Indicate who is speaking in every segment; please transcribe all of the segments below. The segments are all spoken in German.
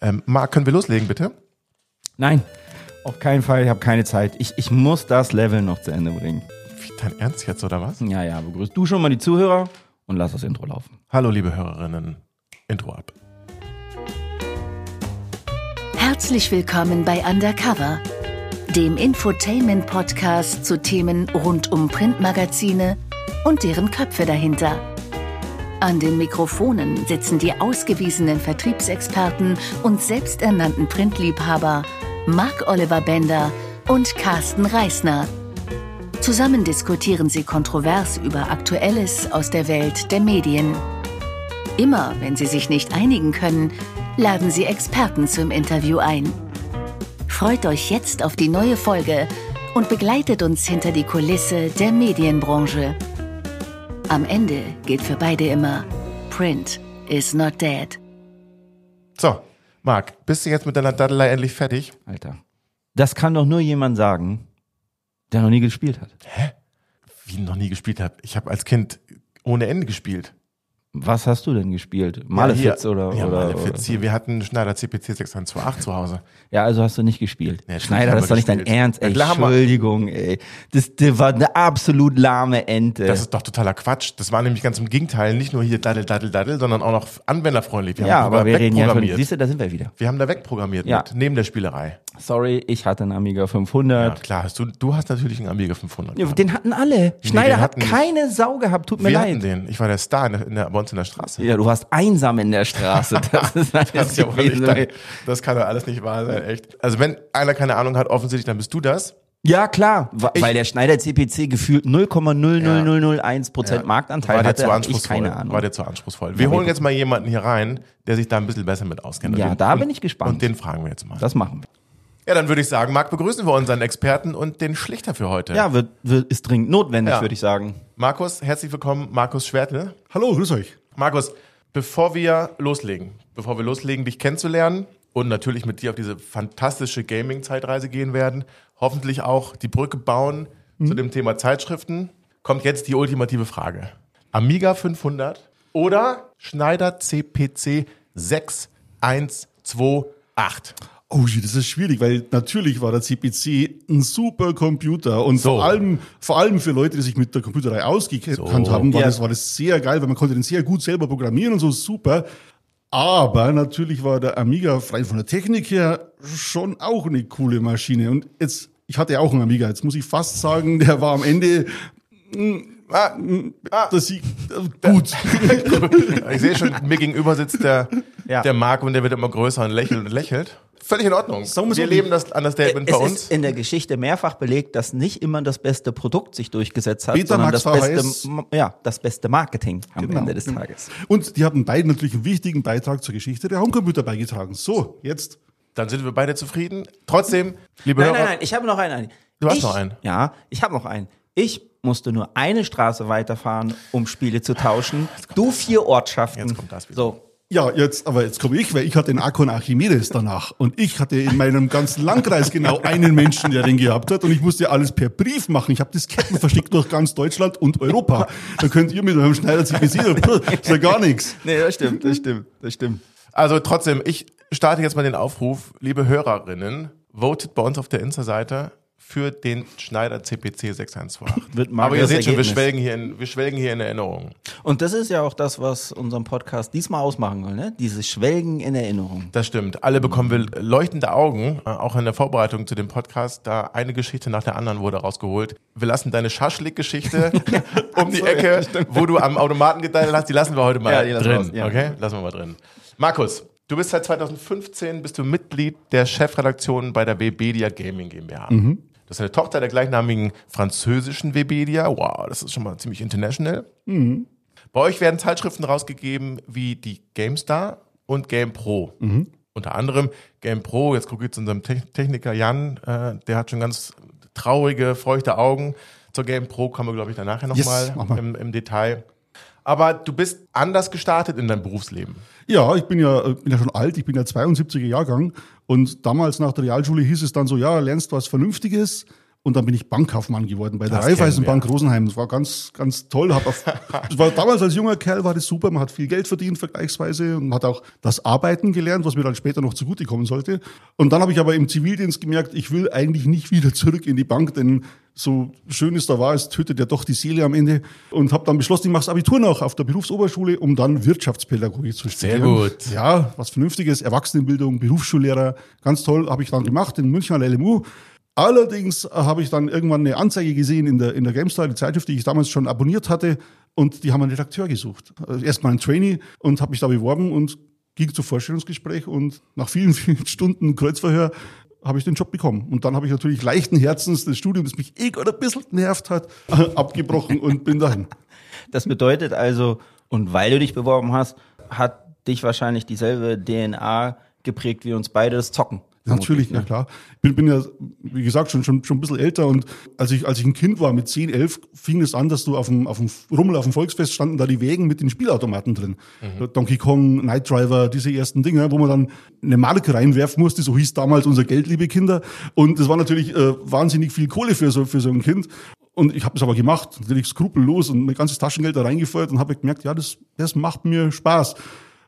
Speaker 1: Ähm, Marc, können wir loslegen, bitte?
Speaker 2: Nein, auf keinen Fall. Ich habe keine Zeit. Ich, ich muss das Level noch zu Ende bringen.
Speaker 1: Wie, dein Ernst jetzt, oder was?
Speaker 2: Ja, ja, begrüßt du schon mal die Zuhörer und lass das Intro laufen.
Speaker 1: Hallo, liebe Hörerinnen. Intro ab.
Speaker 3: Herzlich willkommen bei Undercover, dem Infotainment-Podcast zu Themen rund um Printmagazine und deren Köpfe dahinter. An den Mikrofonen sitzen die ausgewiesenen Vertriebsexperten und selbsternannten Printliebhaber Marc Oliver Bender und Carsten Reisner. Zusammen diskutieren sie kontrovers über Aktuelles aus der Welt der Medien. Immer wenn sie sich nicht einigen können, laden sie Experten zum Interview ein. Freut euch jetzt auf die neue Folge und begleitet uns hinter die Kulisse der Medienbranche. Am Ende gilt für beide immer, Print is not dead.
Speaker 1: So, Marc, bist du jetzt mit deiner Daddelei endlich fertig?
Speaker 2: Alter. Das kann doch nur jemand sagen, der noch nie gespielt hat.
Speaker 1: Wie noch nie gespielt habe. Ich habe als Kind ohne Ende gespielt.
Speaker 2: Was hast du denn gespielt? Malefiz
Speaker 1: ja,
Speaker 2: oder?
Speaker 1: Ja,
Speaker 2: oder,
Speaker 1: Malefiz. Hier, wir hatten Schneider CPC 6128 zu Hause.
Speaker 2: Ja, also hast du nicht gespielt.
Speaker 1: Nee,
Speaker 2: Schneider, das ist
Speaker 1: wir
Speaker 2: doch nicht dein. Ernst. Ey,
Speaker 1: Ja, klar wir-
Speaker 2: Entschuldigung, ey. Das, das war eine absolut lahme Ente.
Speaker 1: Das ist doch totaler Quatsch. Das war nämlich ganz im Gegenteil. Nicht nur hier Daddel, Daddel, Daddel, sondern auch noch anwenderfreundlich. Wir
Speaker 2: ja, aber wir reden ja von,
Speaker 1: wegprogrammiert.
Speaker 2: siehst du, da sind wir wieder.
Speaker 1: wir haben da wegprogrammiert
Speaker 2: Ja.
Speaker 1: mit, neben der Spielerei.
Speaker 2: Sorry, ich hatte einen Amiga
Speaker 1: Ja,
Speaker 2: 500.
Speaker 1: klar, hast du, du hast natürlich einen Amiga 500.
Speaker 2: Ja, den hatten alle. Schneider
Speaker 1: den
Speaker 2: hat keine Sau gehabt, tut mir
Speaker 1: wir
Speaker 2: leid.
Speaker 1: hatten den. Ich war der Star in der, in der, uns in der Straße.
Speaker 2: Ja, du warst einsam in der Straße. Das ist
Speaker 1: Das, ist ja wohl nicht,
Speaker 2: gewesen.
Speaker 1: das kann doch alles nicht wahr sein, echt. Also wenn einer keine Ahnung hat, offensichtlich, dann bist du das.
Speaker 2: Ja, klar,
Speaker 1: Ich-
Speaker 2: weil der Schneider CPC gefühlt 0,00001 Prozent Marktanteil
Speaker 1: war
Speaker 2: hatte,
Speaker 1: zu
Speaker 2: hab ich keine Ahnung.
Speaker 1: War dir zu anspruchsvoll. Wir holen jetzt mal jemanden hier rein, der sich da ein bisschen besser mit auskennt.
Speaker 2: Ja,
Speaker 1: den,
Speaker 2: da bin ich gespannt.
Speaker 1: Und den fragen wir jetzt mal.
Speaker 2: Das machen wir.
Speaker 1: Ja, dann würde ich sagen, Marc, begrüßen wir unseren Experten und den Schlichter für heute.
Speaker 2: Ja, wird, wird, ist dringend notwendig,
Speaker 1: Ja.
Speaker 2: würde ich sagen.
Speaker 1: Markus, herzlich willkommen, Markus Schwertel.
Speaker 4: Hallo, grüß euch.
Speaker 1: Markus, bevor wir loslegen, bevor wir loslegen, dich kennenzulernen und natürlich mit dir auf diese fantastische Gaming-Zeitreise gehen werden, hoffentlich auch die Brücke bauen zu dem Thema Zeitschriften, kommt jetzt die ultimative Frage. Amiga 500 oder Schneider CPC 6128?
Speaker 4: Oh, shit, das ist schwierig, weil natürlich war der CPC ein super Computer und
Speaker 1: So.
Speaker 4: vor allem, vor allem für Leute, die sich mit der Computerei ausgekannt
Speaker 1: So.
Speaker 4: haben, war,
Speaker 2: Ja.
Speaker 4: das, war das sehr geil, weil man konnte den sehr gut selber programmieren und so super. Aber natürlich war der Amiga rein von der Technik her schon auch eine coole Maschine. Und jetzt, ich hatte ja auch einen Amiga, jetzt muss ich fast sagen, der war am Ende
Speaker 1: Ah,
Speaker 4: das Sieg, äh, gut.
Speaker 1: ich sehe schon, mir gegenüber sitzt der,
Speaker 2: Ja.
Speaker 1: der Marc und der wird immer größer und lächelt und lächelt. Völlig in Ordnung.
Speaker 4: So,
Speaker 1: wir leben das Understatement bei
Speaker 2: Es
Speaker 1: uns.
Speaker 2: ist in der Geschichte mehrfach belegt, dass nicht immer das beste Produkt sich durchgesetzt hat,
Speaker 4: Betamax
Speaker 2: sondern das beste, ja, das beste Marketing am
Speaker 4: Genau.
Speaker 2: Ende des Tages.
Speaker 4: Und die hatten beide natürlich einen wichtigen Beitrag zur Geschichte der Homecomputer beigetragen. So, jetzt.
Speaker 1: Dann sind wir beide zufrieden. Trotzdem, liebe
Speaker 2: Nein,
Speaker 1: Hörer,
Speaker 2: nein, nein, ich habe noch einen.
Speaker 1: Du hast
Speaker 2: ich,
Speaker 1: noch einen?
Speaker 2: Ja, ich habe noch einen. Ich musste nur eine Straße weiterfahren, um Spiele zu tauschen. Du vier Ortschaften.
Speaker 1: Jetzt kommt das wieder.
Speaker 2: So.
Speaker 4: Ja, jetzt, aber jetzt komme ich, weil ich hatte den Akon Archimedes danach. Und ich hatte in meinem ganzen Landkreis genau einen Menschen, der den gehabt hat. Und ich musste alles per Brief machen. Ich habe Disketten verschickt durch ganz Deutschland und Europa. Da könnt ihr mit eurem Schneider CPC, das ist ja gar nichts.
Speaker 2: Nee, das stimmt, das stimmt, das stimmt.
Speaker 1: Also trotzdem, ich starte jetzt mal den Aufruf, liebe Hörerinnen, votet bei uns auf der Insta-Seite für den Schneider CPC 6128.
Speaker 2: Wird mal
Speaker 1: Aber ihr seht schon, wir schwelgen, hier in, wir schwelgen hier in Erinnerungen.
Speaker 2: Und das ist ja auch das, was unseren Podcast diesmal ausmachen soll, ne? Dieses Schwelgen in Erinnerung.
Speaker 1: Das stimmt. Alle bekommen wir leuchtende Augen, äh, auch in der Vorbereitung zu dem Podcast. Da eine Geschichte nach der anderen wurde rausgeholt. Wir lassen deine Schaschlik-Geschichte um die Ecke, wo du am Automaten geteilt hast, die lassen wir heute mal
Speaker 2: Ja, die lassen wir
Speaker 1: drin.
Speaker 2: raus, ja.
Speaker 1: Okay? Lassen wir mal drin. Markus, du bist seit 2015 bist du Mitglied der Chefredaktion bei der Webedia Gaming GmbH. Das ist eine Tochter der gleichnamigen französischen Webedia. Wow, das ist schon mal ziemlich international. Bei euch werden Zeitschriften rausgegeben wie die GameStar und GamePro. Unter anderem GamePro, jetzt gucke ich zu unserem Te- Techniker Jan, äh, der hat schon ganz traurige, feuchte Augen. Zur GamePro kommen wir, glaube ich, danach
Speaker 4: Yes,
Speaker 1: nochmal
Speaker 4: mal.
Speaker 1: im, im Detail. Aber du bist anders gestartet in deinem Berufsleben.
Speaker 4: Ja, ich bin ja, äh, bin ja schon alt, ich bin ja 72er Jahrgang und damals nach der Realschule hieß es dann so, ja, lernst was Vernünftiges Und dann bin ich Bankkaufmann geworden bei der
Speaker 1: Das
Speaker 4: Raiffeisenbank Rosenheim. Das war ganz, ganz toll. Hab auf, war damals als junger Kerl war das super. Man hat viel Geld verdient vergleichsweise und hat auch das Arbeiten gelernt, was mir dann später noch zugutekommen sollte. Und dann habe ich aber im Zivildienst gemerkt, ich will eigentlich nicht wieder zurück in die Bank, denn so schön es da war, es tötet ja doch die Seele am Ende. Und habe dann beschlossen, ich mache das Abitur noch auf der Berufsoberschule, um dann Wirtschaftspädagogik zu studieren.
Speaker 1: gut.
Speaker 4: Ja, was Vernünftiges, Erwachsenenbildung, Berufsschullehrer, ganz toll, habe ich dann gemacht in München an der LMU. Allerdings habe ich dann irgendwann eine Anzeige gesehen in der, in der GameStar, die Zeitschrift, die ich damals schon abonniert hatte, und die haben einen Redakteur gesucht. Also Erstmal einen Trainee und habe mich da beworben und ging zu Vorstellungsgespräch und nach vielen, vielen Stunden Kreuzverhör habe ich den Job bekommen. Und dann habe ich natürlich leichten Herzens das Studium, das mich eh gerade ein bisschen genervt hat, abgebrochen und bin dahin.
Speaker 2: Das bedeutet also, und weil du dich beworben hast, hat dich wahrscheinlich dieselbe DNA geprägt wie uns beide, das Zocken.
Speaker 4: Natürlich, ja klar. Ich bin, bin ja, wie gesagt, schon, schon, schon ein bisschen älter und als ich, als ich ein Kind war, mit 10, 11, fing es an, dass du auf dem, auf dem Rummel, auf dem Volksfest standen da die Wägen mit den Spielautomaten drin. Donkey Kong, Knight Driver, diese ersten Dinge, wo man dann eine Marke reinwerfen musste, so hieß damals unser Geld, liebe Kinder. Und das war natürlich äh, wahnsinnig viel Kohle für so, für so ein Kind. Und ich habe es aber gemacht, natürlich skrupellos und mein ganzes Taschengeld da reingefeuert und habe gemerkt, ja, das, das macht mir Spaß.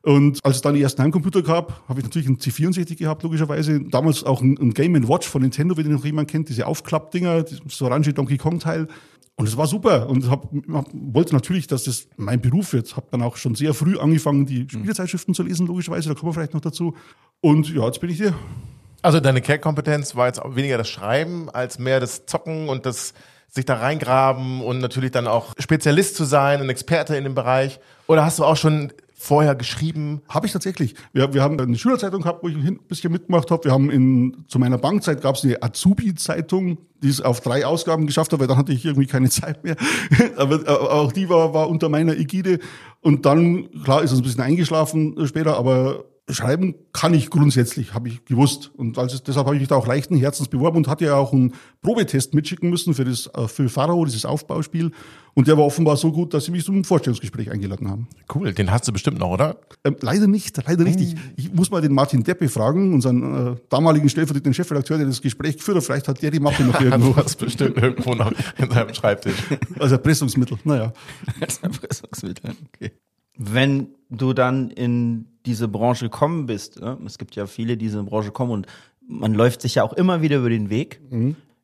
Speaker 4: Und als es dann die ersten Heimcomputer gab, habe ich natürlich einen C64 gehabt, logischerweise. Damals auch ein, Game Watch von Nintendo, wenn den noch jemand kennt, diese Aufklappdinger, das orange Donkey Kong Teil. Und es war super und hab, hab, wollte natürlich, dass das mein Beruf wird. Habe dann auch schon sehr früh angefangen, die Spielezeitschriften zu lesen, logischerweise. Da kommen wir vielleicht noch dazu. Und ja, jetzt bin ich hier.
Speaker 1: Also deine Kernkompetenz war jetzt weniger das Schreiben als mehr das Zocken und das sich da reingraben und natürlich dann auch Spezialist zu sein, ein Experte in dem Bereich. Oder hast du auch schon vorher geschrieben?
Speaker 4: Habe ich tatsächlich. Wir, wir haben eine Schülerzeitung gehabt, wo ich ein bisschen mitgemacht habe. Wir haben in, zu meiner Bankzeit gab es eine Azubi-Zeitung, die es auf drei Ausgaben geschafft hat, weil dann hatte ich irgendwie keine Zeit mehr. aber, auch die war, war unter meiner Ägide. Und dann, klar, ist es ein bisschen eingeschlafen später, aber schreiben kann ich grundsätzlich, habe ich gewusst. Und als es, deshalb habe ich mich da auch leichten Herzens beworben und hatte ja auch einen Probetest mitschicken müssen für das äh, für Pharao, dieses Aufbauspiel. Und der war offenbar so gut, dass sie mich zum Vorstellungsgespräch eingeladen haben.
Speaker 1: Cool, den hast du bestimmt noch, oder?
Speaker 4: Ähm, leider nicht, leider nicht. Ich, ich muss mal den Martin Deppe fragen, unseren äh, damaligen stellvertretenden Chefredakteur, der das Gespräch geführt hat. Vielleicht hat der die Mappe noch
Speaker 1: Du
Speaker 4: irgendwo.
Speaker 1: hast bestimmt irgendwo noch in seinem Schreibtisch.
Speaker 4: Also Erpressungsmittel, naja.
Speaker 2: Als Erpressungsmittel, okay. Wenn du dann in diese Branche gekommen bist, ne? es gibt ja viele, die in diese Branche kommen und man läuft sich ja auch immer wieder über den Weg,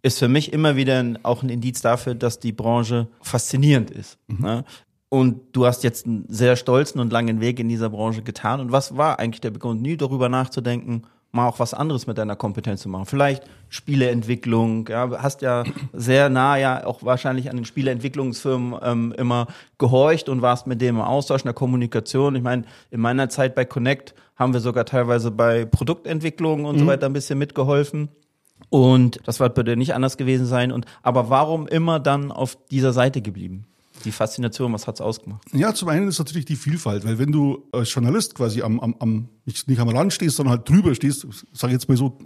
Speaker 2: ist für mich immer wieder ein, auch ein Indiz dafür, dass die Branche faszinierend ist. Ne? Und du hast jetzt einen sehr stolzen und langen Weg in dieser Branche getan. Und was war eigentlich der Begrund, nie darüber nachzudenken, mal auch was anderes mit deiner Kompetenz zu machen? Vielleicht Spieleentwicklung, ja, hast ja sehr nah ja auch wahrscheinlich an den Spieleentwicklungsfirmen ähm, immer gehorcht und warst mit dem im Austausch, in der Kommunikation. Ich meine, in meiner Zeit bei Connect haben wir sogar teilweise bei Produktentwicklung und so weiter ein bisschen mitgeholfen. Und das wird bei dir nicht anders gewesen sein. Und aber warum immer dann auf dieser Seite geblieben? Die Faszination, was hat's ausgemacht?
Speaker 4: Ja, zum einen ist natürlich die Vielfalt, weil wenn du als Journalist quasi am, am, am nicht, nicht am Rand stehst, sondern halt drüber stehst, sage jetzt mal so,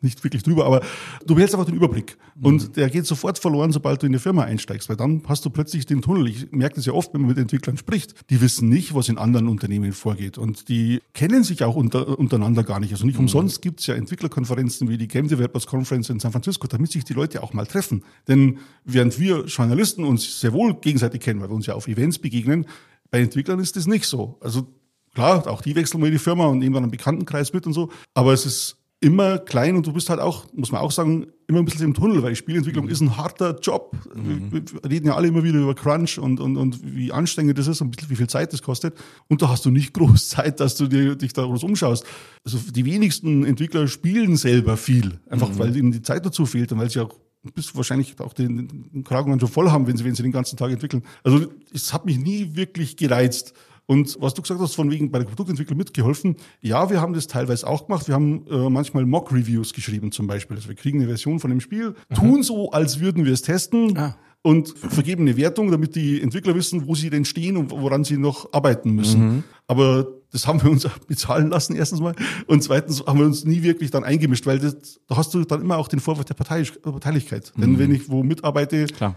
Speaker 4: nicht wirklich drüber, aber du behältst einfach den Überblick. Und der geht sofort verloren, sobald du in die Firma einsteigst, weil dann hast du plötzlich den Tunnel. Ich merke das ja oft, wenn man mit Entwicklern spricht. Die wissen nicht, was in anderen Unternehmen vorgeht. Und die kennen sich auch unter, untereinander gar nicht. Also nicht umsonst gibt's ja Entwicklerkonferenzen wie die Game Developers Conference in San Francisco, damit sich die Leute auch mal treffen. Denn während wir Journalisten uns sehr wohl gegenseitig kennen, weil wir uns ja auf Events begegnen, bei Entwicklern ist das nicht so. Also klar, auch die wechseln mal in die Firma und nehmen dann einen Bekanntenkreis mit und so. Aber es ist immer klein und du bist halt auch, muss man auch sagen, immer ein bisschen im Tunnel, weil Spielentwicklung ist ein harter Job. Wir, wir reden ja alle immer wieder über Crunch und, und, und wie anstrengend das ist und wie viel Zeit das kostet. Und da hast du nicht groß Zeit, dass du dir, dich da groß umschaust. Also die wenigsten Entwickler spielen selber viel, einfach weil ihnen die Zeit dazu fehlt und weil sie auch bis wahrscheinlich auch den, den Kragen schon voll haben, wenn sie, wenn sie den ganzen Tag entwickeln. Also es hat mich nie wirklich gereizt. Und was du gesagt hast, von wegen bei der Produktentwicklung mitgeholfen, ja, wir haben das teilweise auch gemacht. Wir haben äh, manchmal Mock-Reviews geschrieben zum Beispiel. Also wir kriegen eine Version von dem Spiel, tun so, als würden wir es testen
Speaker 2: Ah.
Speaker 4: und vergeben eine Wertung, damit die Entwickler wissen, wo sie denn stehen und woran sie noch arbeiten müssen. Aber das haben wir uns auch bezahlen lassen, erstens mal. Und zweitens haben wir uns nie wirklich dann eingemischt, weil das, da hast du dann immer auch den Vorwurf der Parteiisch- Parteilichkeit. Denn wenn ich wo mitarbeite,
Speaker 2: Klar.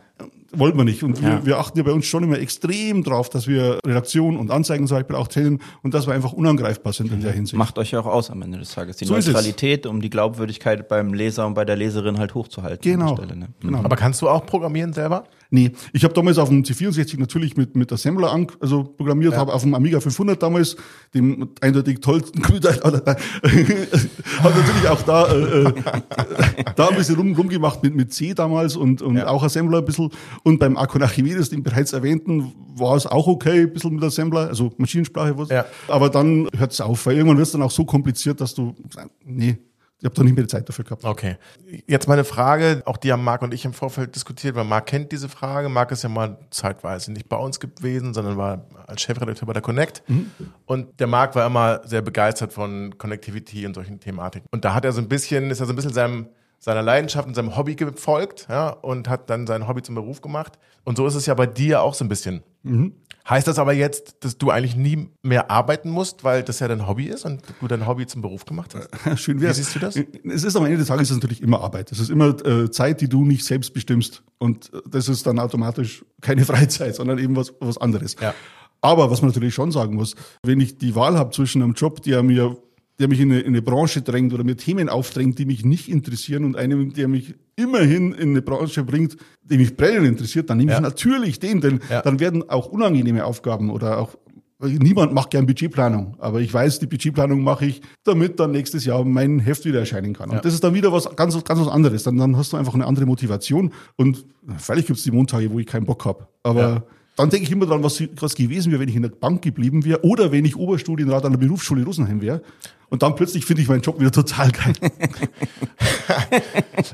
Speaker 4: wollten wir nicht. Und wir,
Speaker 2: Ja.
Speaker 4: wir achten ja bei uns schon immer extrem drauf, dass wir Redaktion und Anzeigen zum Beispiel auch trennen und dass wir einfach unangreifbar sind in der Hinsicht.
Speaker 2: Macht euch ja auch aus am Ende des Tages. Die
Speaker 4: So.
Speaker 2: Neutralität, um die Glaubwürdigkeit beim Leser und bei der Leserin halt hochzuhalten.
Speaker 4: Genau.
Speaker 2: an der Stelle, ne?
Speaker 4: genau.
Speaker 1: Aber kannst du auch programmieren selber?
Speaker 4: Nee, ich habe damals auf dem C64 natürlich mit, mit Assembler an, also programmiert, habe auf dem Amiga 500 damals, dem eindeutig tollsten Computer, habe natürlich auch da, äh, äh, da ein bisschen rum, rumgemacht mit, mit C damals und, und
Speaker 1: Ja.
Speaker 4: auch Assembler ein bisschen. Und beim Akon Archimedes, den bereits erwähnten, war es auch okay, ein bisschen mit Assembler, also Maschinensprache. Was.
Speaker 1: Ja.
Speaker 4: Aber dann hört es auf, weil irgendwann wird es dann auch so kompliziert, dass du, nee, ich habe doch nicht mehr die Zeit dafür gehabt.
Speaker 1: Okay. Jetzt meine Frage, auch die haben Marc und ich im Vorfeld diskutiert, weil Marc kennt diese Frage. Marc ist ja mal zeitweise nicht bei uns gewesen, sondern war als Chefredakteur bei der Connect. Und der Marc war immer sehr begeistert von Connectivity und solchen Thematiken. Und da hat er so ein bisschen, ist er so ein bisschen seinem, seiner Leidenschaft und seinem Hobby gefolgt, ja, und hat dann sein Hobby zum Beruf gemacht. Und so ist es ja bei dir auch so ein bisschen. Heißt das aber jetzt, dass du eigentlich nie mehr arbeiten musst, weil das ja dein Hobby ist und du dein Hobby zum Beruf gemacht hast?
Speaker 4: Schön wär's.
Speaker 1: Wie siehst du das?
Speaker 4: Es ist am Ende des Tages natürlich immer Arbeit. Es ist immer äh, Zeit, die du nicht selbst bestimmst. Und äh, das ist dann automatisch keine Freizeit, sondern eben was, was anderes.
Speaker 1: Ja.
Speaker 4: Aber was man natürlich schon sagen muss, wenn ich die Wahl habe zwischen einem Job, der mir der mich in eine, in eine Branche drängt oder mir Themen aufdrängt, die mich nicht interessieren und einem, der mich immerhin in eine Branche bringt, die mich brennend interessiert, dann nehme
Speaker 1: Ja.
Speaker 4: ich natürlich den, denn
Speaker 1: Ja.
Speaker 4: dann werden auch unangenehme Aufgaben oder auch Niemand macht gern Budgetplanung, aber ich weiß, die Budgetplanung mache ich, damit dann nächstes Jahr mein Heft wieder erscheinen kann. Und
Speaker 1: Ja.
Speaker 4: das ist dann wieder was ganz, ganz was anderes. Dann, dann hast du einfach eine andere Motivation. Und vielleicht gibt es die Montage, wo ich keinen Bock habe. Aber. Dann denke ich immer dran, was, was gewesen wäre, wenn ich in der Bank geblieben wäre oder wenn ich Oberstudienrat an der Berufsschule Rosenheim wäre. Und dann plötzlich finde ich meinen Job wieder total geil.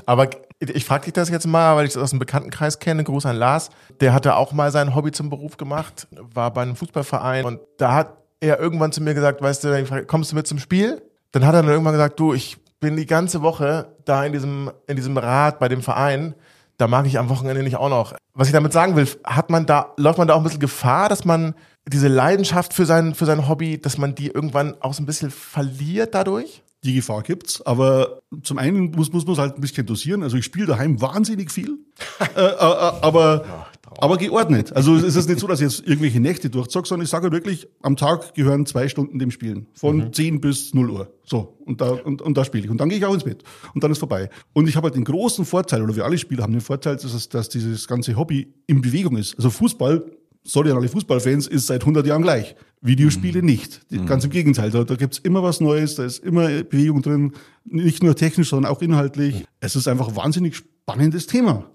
Speaker 1: Aber ich frage dich das jetzt mal, weil ich das aus dem Bekanntenkreis kenne. Gruß an Lars. Der hatte auch mal sein Hobby zum Beruf gemacht, war bei einem Fußballverein und da hat er irgendwann zu mir gesagt, weißt du, kommst du mit zum Spiel? Dann hat er dann irgendwann gesagt, du, ich bin die ganze Woche da in diesem, in diesem Rat bei dem Verein. Da mag ich am Wochenende nicht auch noch. Was ich damit sagen will, hat man da, läuft man da auch ein bisschen Gefahr, dass man diese Leidenschaft für sein, für sein Hobby, dass man die irgendwann auch so ein bisschen verliert dadurch?
Speaker 4: Die Gefahr gibt's, aber zum einen muss, muss man es halt ein bisschen dosieren. Also ich spiele daheim wahnsinnig viel, äh, äh, äh, aber, aber geordnet. Also es ist nicht so, dass ich jetzt irgendwelche Nächte durchzog, sondern ich sage halt wirklich, am Tag gehören zwei Stunden dem Spielen. Von 10 bis 0 Uhr. So, und da, und, und da spiele ich. Und dann gehe ich auch ins Bett. Und dann ist vorbei. Und ich habe halt den großen Vorteil, oder wir alle Spieler haben den Vorteil, dass, es, dass dieses ganze Hobby in Bewegung ist. Also Fußball sorry an alle Fußballfans, ist seit 100 Jahren gleich. Videospiele nicht. Die- Ganz im Gegenteil. Da, da gibt's immer was Neues, da ist immer Bewegung drin. Nicht nur technisch, sondern auch inhaltlich. Es ist einfach ein wahnsinnig spannendes Thema.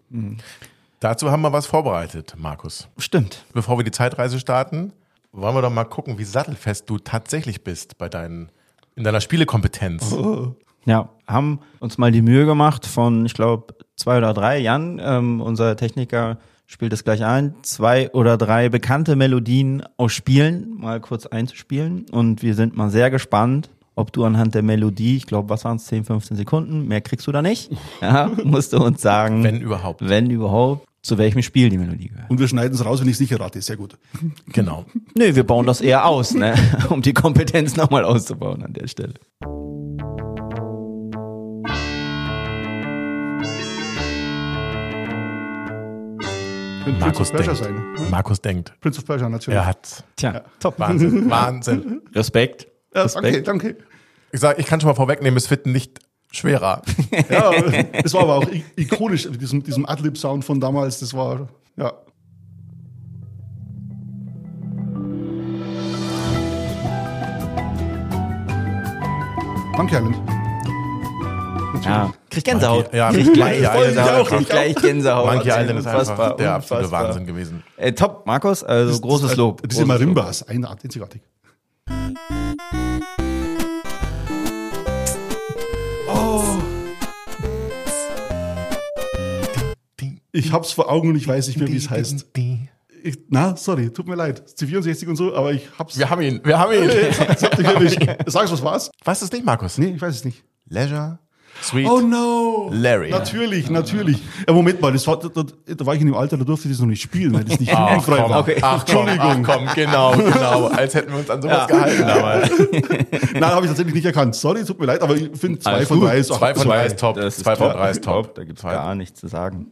Speaker 1: Dazu haben wir was vorbereitet, Markus.
Speaker 2: Stimmt.
Speaker 1: Bevor wir die Zeitreise starten, wollen wir doch mal gucken, wie sattelfest du tatsächlich bist bei deinen, in deiner Spielekompetenz.
Speaker 2: Ja, haben uns mal die Mühe gemacht von, ich glaube, zwei oder drei. Jan, ähm, unser Techniker, spielt es gleich ein, zwei oder drei bekannte Melodien aus Spielen mal kurz einzuspielen. Und wir sind mal sehr gespannt, ob du anhand der Melodie, ich glaube, was waren es, 10, 15 Sekunden, mehr kriegst du da nicht. Ja, musst du uns sagen,
Speaker 1: Wenn überhaupt.
Speaker 2: wenn überhaupt, zu welchem Spiel die Melodie gehört.
Speaker 4: Und wir schneiden es raus, wenn ich es nicht errate. Sehr gut.
Speaker 1: Genau.
Speaker 2: Nö, wir bauen das eher aus, ne? um die Kompetenz nochmal auszubauen an der Stelle.
Speaker 4: Prince
Speaker 1: Markus
Speaker 4: of Persia
Speaker 1: denkt.
Speaker 4: sein.
Speaker 1: Markus denkt.
Speaker 4: Prince of Persia, natürlich.
Speaker 1: Er hat
Speaker 2: Tja, top.
Speaker 1: Wahnsinn, Wahnsinn.
Speaker 2: Respekt.
Speaker 4: Ja,
Speaker 2: Respekt.
Speaker 4: danke, danke.
Speaker 1: Ich sag, ich kann schon mal vorwegnehmen, es wird nicht schwerer.
Speaker 4: Ja, es war aber auch ikonisch, mit diesem, diesem Adlib-Sound von damals. Das war, ja. Monkey Island.
Speaker 2: Ja, krieg Gänsehaut.
Speaker 1: Ja,
Speaker 2: krieg gleich Gänsehaut.
Speaker 4: auch,
Speaker 2: krieg
Speaker 4: ich
Speaker 2: gleich Gänsehaut.
Speaker 1: Monkey Island ist einfach
Speaker 2: Unfassbar,
Speaker 1: der absolute
Speaker 2: unfassbar.
Speaker 1: Wahnsinn gewesen.
Speaker 2: Äh, top, Markus, also großes Lob.
Speaker 4: Diese
Speaker 2: großes.
Speaker 4: Marimbas, eine Ich hab's vor Augen und ich weiß nicht mehr, wie es heißt. Ich, na, sorry, tut mir leid. C64 und so, aber ich hab's.
Speaker 1: Wir haben ihn, wir haben ihn.
Speaker 4: Ich hab dich erwischt. Sagst du, was war's?
Speaker 1: Weißt du es nicht, Markus?
Speaker 4: Nee, ich weiß es nicht.
Speaker 1: Leisure, Sweet.
Speaker 4: Oh no!
Speaker 1: Larry.
Speaker 4: Natürlich, natürlich. Ja, Moment mal, das war, da, da, da war ich in dem Alter, da durfte ich das noch nicht spielen, weil das nicht
Speaker 1: Ach
Speaker 4: jugendfrei
Speaker 1: komm,
Speaker 4: war.
Speaker 2: Okay.
Speaker 1: ach komm, ach komm, genau, genau. Als hätten wir uns an sowas gehalten damals.
Speaker 4: Nein, habe ich tatsächlich nicht erkannt. Sorry, tut mir leid, aber ich finde zwei
Speaker 2: Alles
Speaker 4: von drei ist auch
Speaker 1: Zwei von drei ist top.
Speaker 2: Das ist
Speaker 1: Zwei von drei ist top.
Speaker 2: Da gibt's gar nichts zu sagen.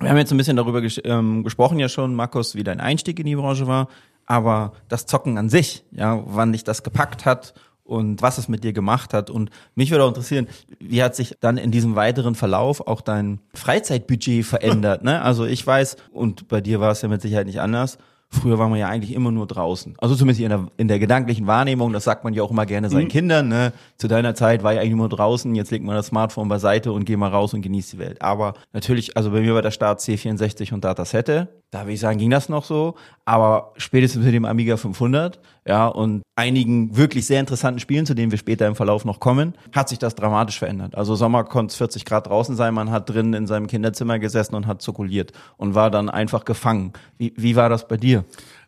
Speaker 2: Wir haben jetzt ein bisschen darüber ges ähm, gesprochen ja schon, Markus, wie dein Einstieg in die Branche war, aber das Zocken an sich, ja, wann dich das gepackt hat und was es mit dir gemacht hat. Und mich würde auch interessieren, wie hat sich dann in diesem weiteren Verlauf auch dein Freizeitbudget verändert? ne? Also ich weiß, und bei dir war es ja mit Sicherheit nicht anders, Früher war man ja eigentlich immer nur draußen. Also zumindest in der, in der gedanklichen Wahrnehmung, das sagt man ja auch immer gerne seinen mhm. Kindern. Ne? Zu deiner Zeit war ich eigentlich nur draußen, jetzt legt man das Smartphone beiseite und geh mal raus und genießt die Welt. Aber natürlich, also bei mir war der Start C64 und Datasette. Da würde ich sagen, ging das noch so. Aber spätestens mit dem Amiga 500, ja, und einigen wirklich sehr interessanten Spielen, zu denen wir später im Verlauf noch kommen, hat sich das dramatisch verändert. Also Sommer konnte es 40 Grad draußen sein, man hat drin in seinem Kinderzimmer gesessen und hat zirkuliert und war dann einfach gefangen. Wie, wie war das bei dir?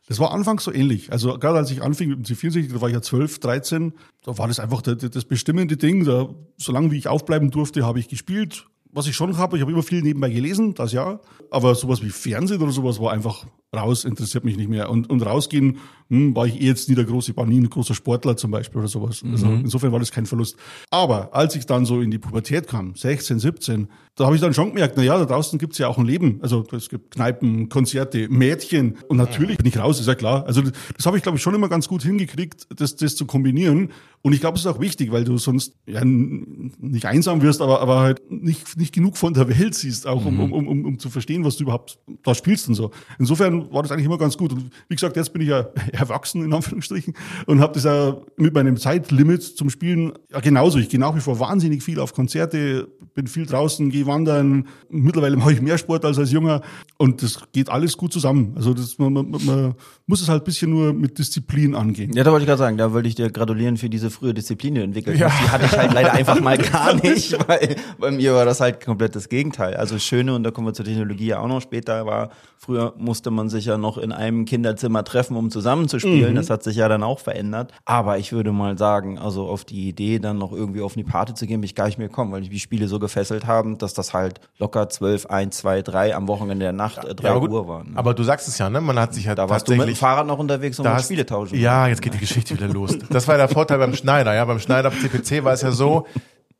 Speaker 4: Das war anfangs so ähnlich. Also gerade als ich anfing mit dem C64, da war ich ja 12, 13, da war das einfach das, das bestimmende Ding. Da, solange wie ich aufbleiben durfte, habe ich gespielt. Was ich schon habe, ich habe immer viel nebenbei gelesen, das ja. Aber sowas wie Fernsehen oder sowas war einfach raus, interessiert mich nicht mehr. Und, und rausgehen, hm, war ich eh jetzt nie der große, war nie ein großer Sportler zum Beispiel oder sowas. Also mhm. insofern war das kein Verlust. Aber als ich dann so in die Pubertät kam, 16, 17, da habe ich dann schon gemerkt, na ja, da draußen gibt's ja auch ein Leben. Also es gibt Kneipen, Konzerte, Mädchen. Und natürlich bin ich raus, ist ja klar. Also das, das habe ich, glaube ich, schon immer ganz gut hingekriegt, das, das zu kombinieren. Und ich glaube, es ist auch wichtig, weil du sonst ja, nicht einsam wirst, aber, aber halt nicht, nicht genug von der Welt siehst, auch um, mhm. um, um, um zu verstehen, was du überhaupt da spielst und so. Insofern war das eigentlich immer ganz gut. Und wie gesagt, jetzt bin ich ja erwachsen, in Anführungsstrichen, und habe das ja mit meinem Zeitlimit zum Spielen ja genauso. Ich gehe nach wie vor wahnsinnig viel auf Konzerte, bin viel draußen, gehe wandern. Mittlerweile mache ich mehr Sport als als Junger und das geht alles gut zusammen. Also das, man, man, man muss es halt ein bisschen nur mit Disziplin angehen.
Speaker 2: Ja, da wollte ich gerade sagen, da wollte ich dir gratulieren für diese frühe Disziplin, entwickelt ja. Die hatte ich halt leider einfach mal gar nicht, weil bei mir war das halt komplett das Gegenteil. Also Schöne, und da kommen wir zur Technologie ja auch noch später, war, früher musste man sich ja noch in einem Kinderzimmer treffen, um zusammenzuspielen. Mhm. Das hat sich ja dann auch verändert. Aber ich würde mal sagen, also auf die Idee, dann noch irgendwie auf eine Party zu gehen, bin ich gar nicht mehr gekommen, weil die Spiele so gefesselt haben, dass das halt locker 12, 1, 2, 3 am Wochenende der Nacht, äh, 3 ja, Uhr waren.
Speaker 1: Ne? Aber du sagst es ja, ne? Man hat sich halt
Speaker 2: Da warst du mit dem Fahrrad noch unterwegs und hast, Spiele tauschen.
Speaker 1: Ja, jetzt geht die Geschichte wieder los. Das war der Vorteil beim Schneider, ja. Beim Schneider CPC war es ja so,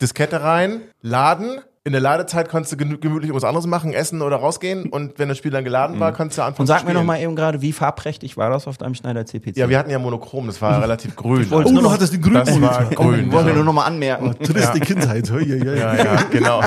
Speaker 1: Diskette rein, laden, in der Ladezeit konntest du gemütlich was anderes machen, essen oder rausgehen. Und wenn das Spiel dann geladen war, mhm. konntest du anfangen
Speaker 2: Und sag mir noch mal eben gerade, wie farbprächtig war das auf deinem Schneider CPC?
Speaker 1: Ja, wir hatten ja monochrom, das war relativ grün.
Speaker 4: Oh, du noch hattest den grünen
Speaker 1: Das war grün.
Speaker 2: Wollen wir nur noch mal anmerken.
Speaker 4: Oh, triste ja. Kindheit. Ja,
Speaker 1: ja, ja, ja genau.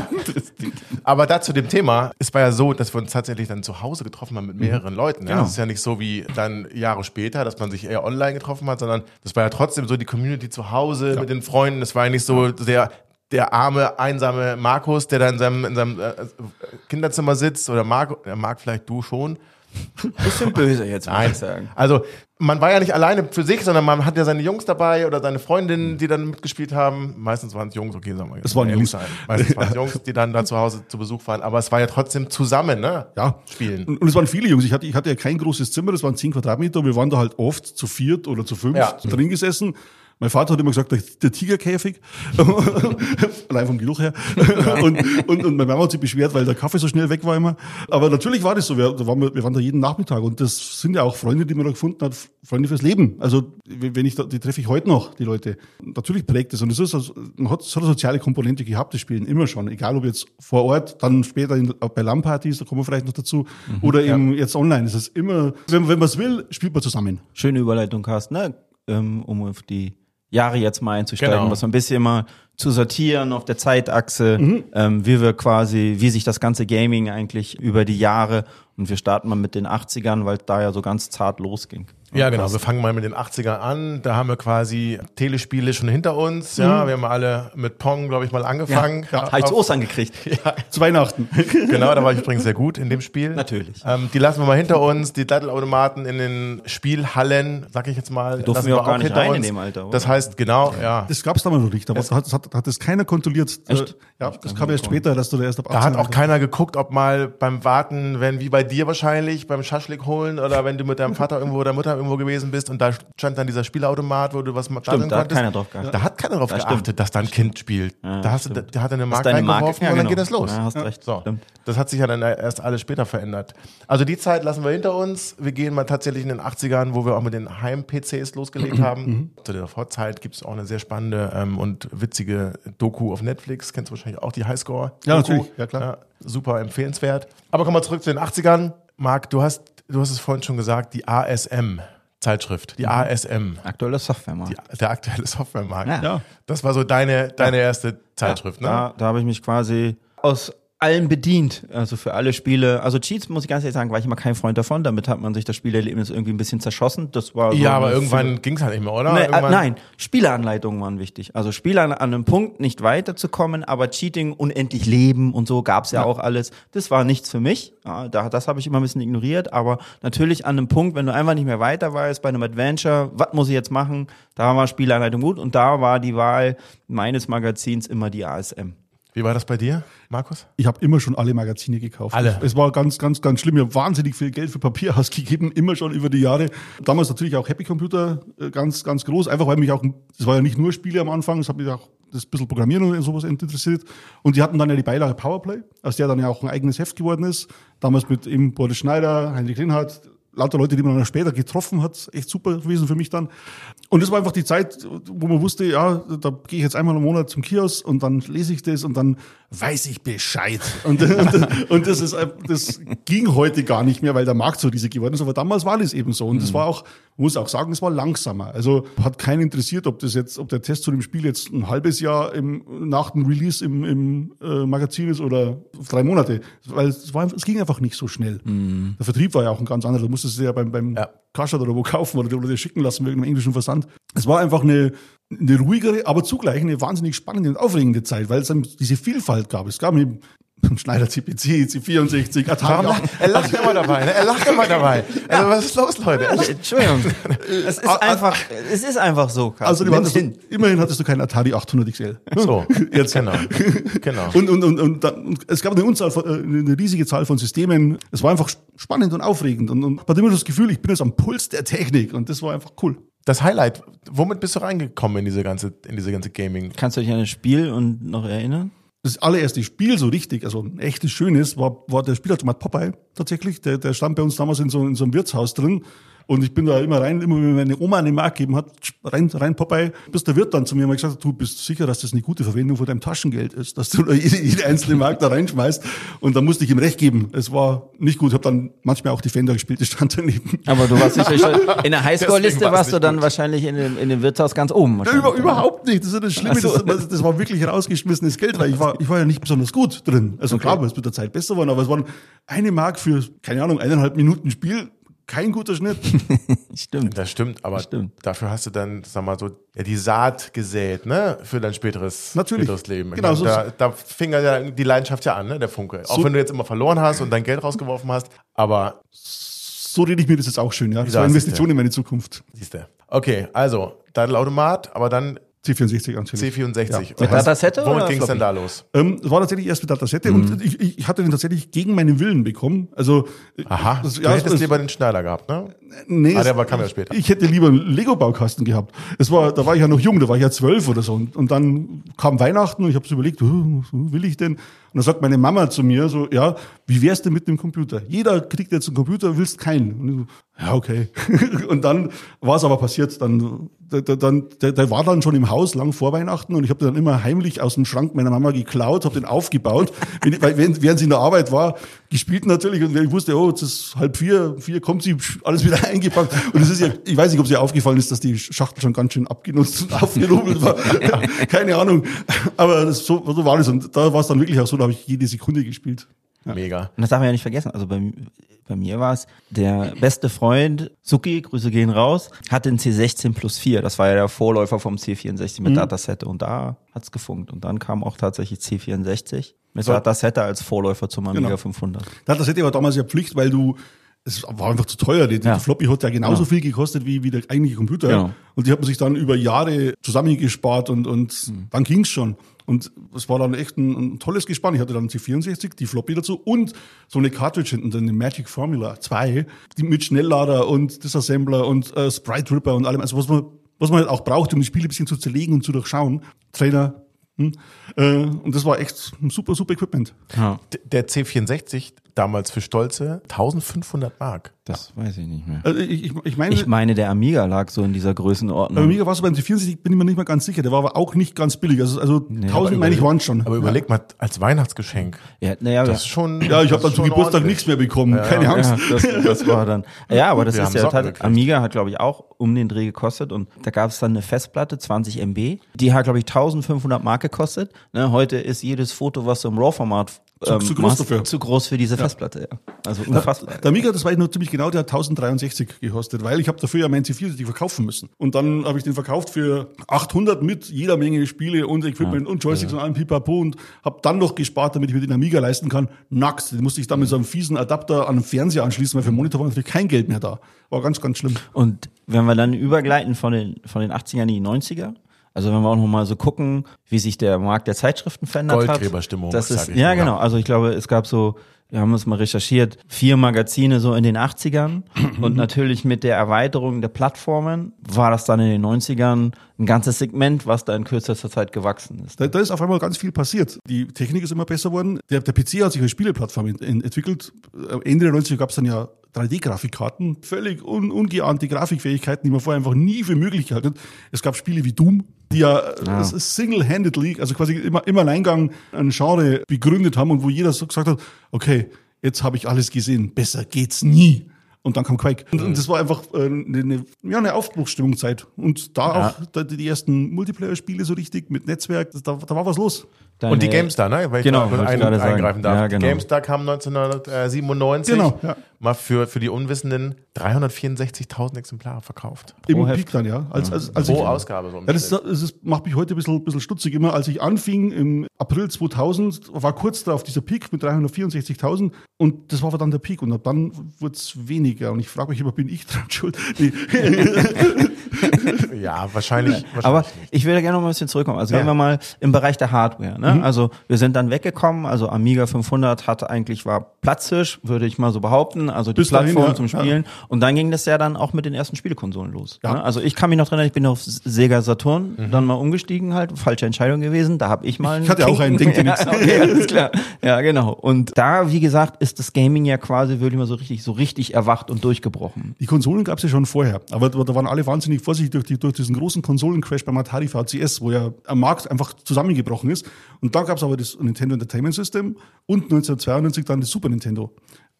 Speaker 1: Aber da zu dem Thema, es war ja so, dass wir uns tatsächlich dann zu Hause getroffen haben mit mehreren mhm. Leuten. Ja? Genau. Das ist ja nicht so wie dann Jahre später, dass man sich eher online getroffen hat, sondern das war ja trotzdem so die Community zu Hause ja. mit den Freunden. Das war ja nicht so sehr der arme, einsame Markus, der da in seinem, in seinem äh, Kinderzimmer sitzt, oder Mark, der mag vielleicht du schon.
Speaker 2: Bisschen böse jetzt, muss ich sagen.
Speaker 1: Also, man war ja nicht alleine für sich, sondern man hat ja seine Jungs dabei oder seine Freundinnen, die dann mitgespielt haben. Meistens waren es Jungs, okay, sagen wir
Speaker 4: jetzt. Es waren Jungs.
Speaker 1: Sein. Meistens waren es Jungs, die dann da zu Hause zu Besuch waren. Aber es war ja trotzdem zusammen, ne?
Speaker 4: Ja. Spielen. Und es waren viele Jungs. Ich hatte, ich hatte ja kein großes Zimmer, das waren zehn Quadratmeter und wir waren da halt oft zu viert oder zu fünf ja. drin gesessen. Mein Vater hat immer gesagt, der Tigerkäfig, allein vom Geruch her. und, und, und meine Mama hat sich beschwert, weil der Kaffee so schnell weg war immer. Aber natürlich war das so. Wir, waren, wir waren da jeden Nachmittag und das sind ja auch Freunde, die man da gefunden hat, Freunde fürs Leben. Also wenn ich da, die treffe ich heute noch, die Leute. Natürlich prägt es und es ist, also, man hat, es hat eine soziale Komponente gehabt, das Spielen immer schon. Egal ob jetzt vor Ort, dann später in, bei LAN-Partys, da kommen wir vielleicht noch dazu, mhm, oder eben ja. jetzt online. Es ist immer, wenn, wenn man es will, spielt man zusammen.
Speaker 2: Schöne Überleitung, Carsten, ne? Ähm, um auf die Jahre jetzt mal einzusteigen, genau. was so ein bisschen mal zu sortieren auf der Zeitachse, mhm. ähm, wie wir quasi, wie sich das ganze Gaming eigentlich über die Jahre und wir starten mal mit den 80ern, weil da ja so ganz zart losging.
Speaker 1: Ja, genau. Wir fangen mal mit den 80ern an. Da haben wir quasi Telespiele schon hinter uns. Ja, mhm. wir haben alle mit Pong, glaube ich, mal angefangen.
Speaker 2: Ja, ja. Habe ich zu Ostern gekriegt. Ja.
Speaker 4: Zu Weihnachten.
Speaker 1: genau, da war ich übrigens sehr gut in dem Spiel.
Speaker 2: Natürlich.
Speaker 1: Ähm, die lassen wir mal hinter uns. Die Dattelautomaten in den Spielhallen, sag ich jetzt mal.
Speaker 2: Da durften wir auch gar nicht rein uns. in dem Alter.
Speaker 1: Oder? Das heißt, genau, ja.
Speaker 4: Das gab es damals noch nicht. Da hat, hat, hat das keiner kontrolliert. Echt? Ja, das kam erst später, dass du da erst ab
Speaker 1: 18 Da hat auch keiner geguckt, ob mal beim Warten, wenn wie bei dir wahrscheinlich, beim Schaschlik holen oder wenn du mit deinem Vater irgendwo oder Mutter irgendwo gewesen bist und da stand dann dieser Spielautomat, wo du was
Speaker 2: Stimmt, da hat
Speaker 1: konntest.
Speaker 2: keiner drauf geachtet.
Speaker 1: Da hat keiner drauf
Speaker 2: Das
Speaker 1: geachtet,
Speaker 2: stimmt.
Speaker 1: dass da ein Kind spielt. da, hast du, da hat er eine Marke reingeworfen
Speaker 2: Ja,
Speaker 1: und dann
Speaker 2: genau.
Speaker 1: geht das los.
Speaker 2: Ja, hast recht.
Speaker 1: So.
Speaker 2: Stimmt.
Speaker 1: Das hat sich ja dann erst alles später verändert. Also die Zeit lassen wir hinter uns. Wir gehen mal tatsächlich in den 80ern, wo wir auch mit den Heim-PCs losgelegt
Speaker 2: Mhm.
Speaker 1: haben. Zu der Vorzeit gibt es auch eine sehr spannende ähm, und witzige Doku auf Netflix. Kennst du wahrscheinlich auch die Highscore?
Speaker 4: Ja, natürlich. Ja, klar.
Speaker 1: super empfehlenswert. Aber kommen wir zurück zu den 80ern. Marc, du hast, du hast es vorhin schon gesagt, die ASM. Zeitschrift, die ASM,
Speaker 2: Aktuelle Software mal.
Speaker 1: die, der aktuelle Softwaremarkt.
Speaker 2: Ja.
Speaker 4: Ja.
Speaker 1: Das war so deine, deine erste Zeitschrift, ne?
Speaker 2: Da, da habe ich mich quasi aus allem bedient, also für alle Spiele. Also Cheats, muss ich ganz ehrlich sagen, war ich immer kein Freund davon. Damit hat man sich das Spielerlebnis irgendwie ein bisschen zerschossen. Das war so
Speaker 1: Ja, aber irgendwann ging es halt nicht mehr, oder?
Speaker 2: Nee, äh, nein, Spieleanleitungen waren wichtig. Also Spieler an einem Punkt nicht weiterzukommen, aber Cheating, unendlich leben und so gab's ja, auch alles. Das war nichts für mich. Ja, da, das habe ich immer ein bisschen ignoriert. Aber natürlich an einem Punkt, wenn du einfach nicht mehr weiter weißt bei einem Adventure, was muss ich jetzt machen? Da war Spielanleitung gut und da war die Wahl meines Magazins immer die ASM.
Speaker 1: Wie war das bei dir, Markus?
Speaker 4: Ich habe immer schon alle Magazine gekauft.
Speaker 1: Alle?
Speaker 4: Es war ganz, ganz, ganz schlimm. Ich habe wahnsinnig viel Geld für Papier ausgegeben, immer schon über die Jahre. Damals natürlich auch Happy Computer äh, ganz, ganz groß. Einfach weil mich auch, das war ja nicht nur Spiele am Anfang, es hat mich auch das bisschen Programmieren und sowas interessiert. Und die hatten dann ja die Beilage Powerplay, aus der dann ja auch ein eigenes Heft geworden ist. Damals mit eben Boris Schneider, Heinrich Linhardt, lauter Leute, die man dann später getroffen hat. Echt super gewesen für mich dann. Und das war einfach die Zeit, wo man wusste, ja, da gehe ich jetzt einmal im Monat zum Kiosk und dann lese ich das und dann weiß ich Bescheid. Und, und, und das ist, das ging heute gar nicht mehr, weil der Markt so riesig geworden ist. Aber damals war das eben so. Und das war auch, muss auch sagen, es war langsamer. Also hat keinen interessiert, ob das jetzt, ob der Test zu dem Spiel jetzt ein halbes Jahr im, nach dem Release im, im äh, Magazin ist oder drei Monate. Weil es, war, es ging einfach nicht so schnell. Der Vertrieb war ja auch ein ganz anderer. Du musstest es ja beim, beim
Speaker 1: Ja.
Speaker 4: Kaschat oder wo kaufen oder, oder dir schicken lassen wegen einem englischen Versand. Es war einfach eine, eine ruhigere, aber zugleich eine wahnsinnig spannende und aufregende Zeit, weil es dann diese Vielfalt gab. Es gab Schneider CPC, C64, Atari.
Speaker 1: Warum lacht, er lacht immer dabei, ne? Er lacht immer dabei. Also was ist los, Leute? Er lacht-
Speaker 2: Entschuldigung. es ist einfach, es ist einfach so. Carsten.
Speaker 4: Also du
Speaker 2: Nimm's
Speaker 4: hattest,
Speaker 2: hin.
Speaker 4: immerhin hattest du keinen Atari 800 XL.
Speaker 1: So,
Speaker 4: Jetzt
Speaker 1: genau. genau.
Speaker 4: Und, und, und, und, dann, und es gab eine, Unzahl von, äh, eine riesige Zahl von Systemen. Es war einfach spannend und aufregend. Und, und man hat immer das Gefühl, ich bin jetzt am Puls der Technik. Und das war einfach cool.
Speaker 1: Das Highlight, womit bist du reingekommen in diese ganze, in diese ganze Gaming?
Speaker 2: Kannst du dich an das Spiel und noch erinnern?
Speaker 4: Das allererste Spiel so richtig, also ein echtes Schönes, war, war der Spielautomat Popeye tatsächlich. Der, der stand bei uns damals in so, in so einem Wirtshaus drin. Und ich bin da immer rein, immer wenn meine Oma eine Mark gegeben hat, rein, rein Popeye, bis der Wirt dann zu mir mal gesagt hat, du bist sicher, dass das eine gute Verwendung von deinem Taschengeld ist, dass du da jede, jede einzelne Mark da reinschmeißt. Und da musste ich ihm recht geben. Es war nicht gut. Ich habe dann manchmal auch Defender gespielt, das stand daneben.
Speaker 2: Aber du warst sicher schon, in der Highscore-Liste warst du dann
Speaker 1: gut.
Speaker 2: wahrscheinlich in dem, in dem Wirtshaus ganz oben.
Speaker 4: Ja,
Speaker 2: wahrscheinlich.
Speaker 4: über, überhaupt nicht. Das ist ja das Schlimme.
Speaker 2: So.
Speaker 4: Das, das war wirklich rausgeschmissenes Geld, weil ich war, ich war ja nicht besonders gut drin. Also klar, es ist mit der Zeit besser geworden, aber es waren eine Mark für, keine Ahnung, eineinhalb Minuten Spiel. Kein guter Schnitt.
Speaker 2: Stimmt.
Speaker 1: Das stimmt, aber
Speaker 2: stimmt.
Speaker 1: dafür hast du dann, sag mal so, ja, die Saat gesät, ne, für dein späteres,
Speaker 4: Natürlich.
Speaker 1: späteres Leben.
Speaker 4: Genau,
Speaker 1: meine,
Speaker 4: so
Speaker 1: da, da fing ja die Leidenschaft ja an, ne, der Funke. Auch
Speaker 4: So-
Speaker 1: wenn du jetzt immer verloren hast und dein Geld rausgeworfen hast, aber
Speaker 4: So rede ich mir das jetzt auch schön, ja. Das war Investition in meine Zukunft.
Speaker 1: siehst du. Okay, also, Daddleautomat, aber dann
Speaker 4: C64 natürlich.
Speaker 1: C64.
Speaker 4: Ja.
Speaker 1: Und
Speaker 2: Mit Datasette
Speaker 1: Womit ging es denn da los?
Speaker 4: Ähm, es war tatsächlich erst mit Datasette
Speaker 1: Mhm.
Speaker 4: und ich, ich hatte den tatsächlich gegen meinen Willen bekommen. Also
Speaker 1: Aha,
Speaker 4: das,
Speaker 1: du
Speaker 4: ja,
Speaker 1: hättest
Speaker 4: es-
Speaker 1: lieber den Schneider gehabt, ne?
Speaker 4: nee,
Speaker 1: Ah, der war- kam ja später.
Speaker 4: Ich hätte lieber einen Lego-Baukasten gehabt. Es war, da war ich ja noch jung, da war ich ja zwölf oder so. Und, und dann kam Weihnachten und ich habe überlegt, "Huh, was will ich denn? Und dann sagt meine Mama zu mir so, ja, wie wär's denn mit dem Computer? Jeder kriegt jetzt einen Computer, willst keinen. Und so, ja, okay. und dann war es aber passiert. Dann, der, der, der, der war dann schon im Haus lang vor Weihnachten und ich habe dann immer heimlich aus dem Schrank meiner Mama geklaut, habe den aufgebaut, wenn, während sie in der Arbeit war, gespielt natürlich und ich wusste, oh, jetzt ist halb vier, vier kommt sie, alles wieder eingepackt. Und es ist ja, ich weiß nicht, ob es ihr aufgefallen ist, dass die Schachtel schon ganz schön abgenutzt und aufgerubbelt war. Keine Ahnung. Aber das, so, so war das. Und da war es dann wirklich auch so, da habe ich jede Sekunde gespielt.
Speaker 1: Mega.
Speaker 2: Und das darf man ja nicht vergessen. Also bei, bei mir war es, der beste Freund, Suki, Grüße gehen raus, hatte den C16 plus 4. Das war ja der Vorläufer vom C64 mit Datasette. Und da hat's gefunkt. Und dann kam auch tatsächlich C64 mit
Speaker 4: So.
Speaker 2: Datasette als Vorläufer zum Amiga
Speaker 4: Genau.
Speaker 2: 500.
Speaker 4: Das hätte aber damals ja Pflicht, weil du es war einfach zu teuer. Die,
Speaker 2: Ja.
Speaker 4: die Floppy hat ja genauso
Speaker 2: Genau.
Speaker 4: viel gekostet wie, wie der eigentliche Computer.
Speaker 2: Genau.
Speaker 4: Und die hat man sich dann über Jahre zusammengespart und, und
Speaker 2: Mhm.
Speaker 4: dann ging's schon. Und es war dann echt ein, ein tolles Gespann. Ich hatte dann C64, die Floppy dazu und so eine Cartridge hinten drin, eine Magic Formula 2, die mit Schnelllader und Disassembler und äh, Sprite Ripper und allem, also was man, was man halt auch braucht, um die Spiele ein bisschen zu zerlegen und zu durchschauen. Trainer. Hm, äh, und das war echt ein super, super Equipment.
Speaker 2: Ja,
Speaker 1: Der C64, damals für Stolze, 1500 Mark.
Speaker 2: das weiß ich nicht mehr.
Speaker 4: Also ich, ich, ich meine,
Speaker 2: Ich meine, der Amiga lag so in dieser Größenordnung.
Speaker 4: Bei Amiga war es beim C64, bin ich mir nicht mehr ganz sicher. Der war aber auch nicht ganz billig. Also, also 1000 meine ich waren schon.
Speaker 1: Aber überleg mal, als Weihnachtsgeschenk.
Speaker 2: ja, naja,
Speaker 1: Das ist schon.
Speaker 4: ja, ich habe dann zum
Speaker 1: schon
Speaker 4: Geburtstag
Speaker 1: ordentlich.
Speaker 4: nichts mehr bekommen. Keine Angst.
Speaker 2: Ja, das, das war dann. Ja, aber das
Speaker 1: Wir
Speaker 2: ist ja halt,
Speaker 1: gekriegt.
Speaker 2: Amiga hat, glaube ich, auch um den Dreh gekostet und da gab es dann eine Festplatte, 20 MB, die hat, glaube ich, 1500 Mark gekostet. Ne, heute ist jedes Foto, was du im RAW-Format ähm,
Speaker 4: zu groß dafür.
Speaker 2: zu groß für diese Festplatte. Ja. Also unfassbar.
Speaker 4: Der Amiga, das weiß ich noch ziemlich genau, der hat 1063 gekostet, weil ich habe dafür ja meinen C64 verkaufen müssen. Und dann habe ich den verkauft für 800 mit jeder Menge Spiele und Equipment und Joysticks und allem Pipapo und habe dann noch gespart, damit ich mir den Amiga leisten kann. Nackt. Den musste ich dann mit so einem fiesen Adapter an den Fernseher anschließen, weil für den Monitor war natürlich kein Geld mehr da. War ganz, ganz schlimm.
Speaker 2: Und wenn wir dann übergleiten von den, von den 80ern in die 90er, also wenn wir auch noch mal so gucken, wie sich der Markt der Zeitschriften verändert hat.
Speaker 1: Goldgräberstimmung,
Speaker 2: Das
Speaker 1: sag
Speaker 2: ist,
Speaker 1: ich
Speaker 2: ja,
Speaker 1: mal.
Speaker 2: genau. Also ich glaube, es gab so, wir haben es mal recherchiert, vier Magazine so in den 80ern und natürlich mit der Erweiterung der Plattformen war das dann in den 90ern ein ganzes Segment, was da in kürzester Zeit gewachsen ist.
Speaker 4: Da, da ist auf einmal ganz viel passiert. Die Technik ist immer besser geworden. Der, der PC hat sich als Spieleplattform ent, ent, entwickelt. Am Ende der 90er gab es dann ja 3D-Grafikkarten, völlig un, ungeahnte Grafikfähigkeiten, die man vorher einfach nie für möglich gehalten hat. Es gab Spiele wie Doom, die ja, ja. single-handedly, also quasi immer im Alleingang ein Genre begründet haben und wo jeder so gesagt hat, okay, jetzt habe ich alles gesehen, besser geht's nie. Und dann kam Quake. Und, und das war einfach äh, eine, ja, eine Aufbruchsstimmungszeit. Und da
Speaker 2: Ja.
Speaker 4: auch da, die ersten Multiplayer-Spiele so richtig mit Netzwerk, da, da war was los.
Speaker 2: Deine-
Speaker 1: Und die GameStar, ne? Weil ich
Speaker 2: Genau,
Speaker 1: da
Speaker 2: ich
Speaker 1: ein,
Speaker 2: sagen.
Speaker 1: eingreifen darf.
Speaker 2: Ja, genau.
Speaker 1: Die GameStar kam 1997.
Speaker 4: Genau, ja.
Speaker 1: Mal für, für die Unwissenden 364.000 Exemplare verkauft.
Speaker 4: Im
Speaker 2: Heft.
Speaker 4: Peak dann, ja. Als, als, als
Speaker 1: Pro
Speaker 4: ich,
Speaker 1: Ausgabe so. im
Speaker 4: Ja, das, das ist, macht mich heute ein bisschen, bisschen stutzig. Immer als ich anfing im April 2000, war kurz darauf dieser Peak mit 364.000 und das war dann der Peak und ab dann wurde es weniger. Und ich frage mich immer, bin ich dran schuld? Nee.
Speaker 1: ja, wahrscheinlich. wahrscheinlich
Speaker 2: Aber ich würde gerne noch mal ein bisschen zurückkommen. Also
Speaker 1: Ja.
Speaker 2: gehen wir mal im Bereich der Hardware. Ne?
Speaker 4: Mhm.
Speaker 2: Also wir sind dann weggekommen. Also Amiga 500 hatte eigentlich war Platzhirsch, würde ich mal so behaupten. Also die
Speaker 4: Bis dahin,
Speaker 2: Plattform
Speaker 4: ja.
Speaker 2: zum Spielen. Und dann ging das ja dann auch mit den ersten Spielekonsolen los.
Speaker 4: Ja.
Speaker 2: Ne? Also ich kann mich noch dran erinnern, ich bin auf Sega Saturn dann mal umgestiegen halt. Falsche Entscheidung gewesen. Da habe ich mal.
Speaker 4: Mhm. Ich hatte auch einen, ihr
Speaker 2: ja, okay, alles klar. Ja, genau. Und da, wie gesagt, ist das Gaming ja quasi wirklich mal so richtig, so richtig erwacht und durchgebrochen.
Speaker 4: Die Konsolen gab es ja schon vorher, aber da da waren alle wahnsinnig vorsichtig durch, die, durch diesen großen Konsolencrash beim Atari VCS, wo ja am Markt einfach zusammengebrochen ist. Und dann gab es aber das Nintendo Entertainment System und 1992 dann das Super Nintendo.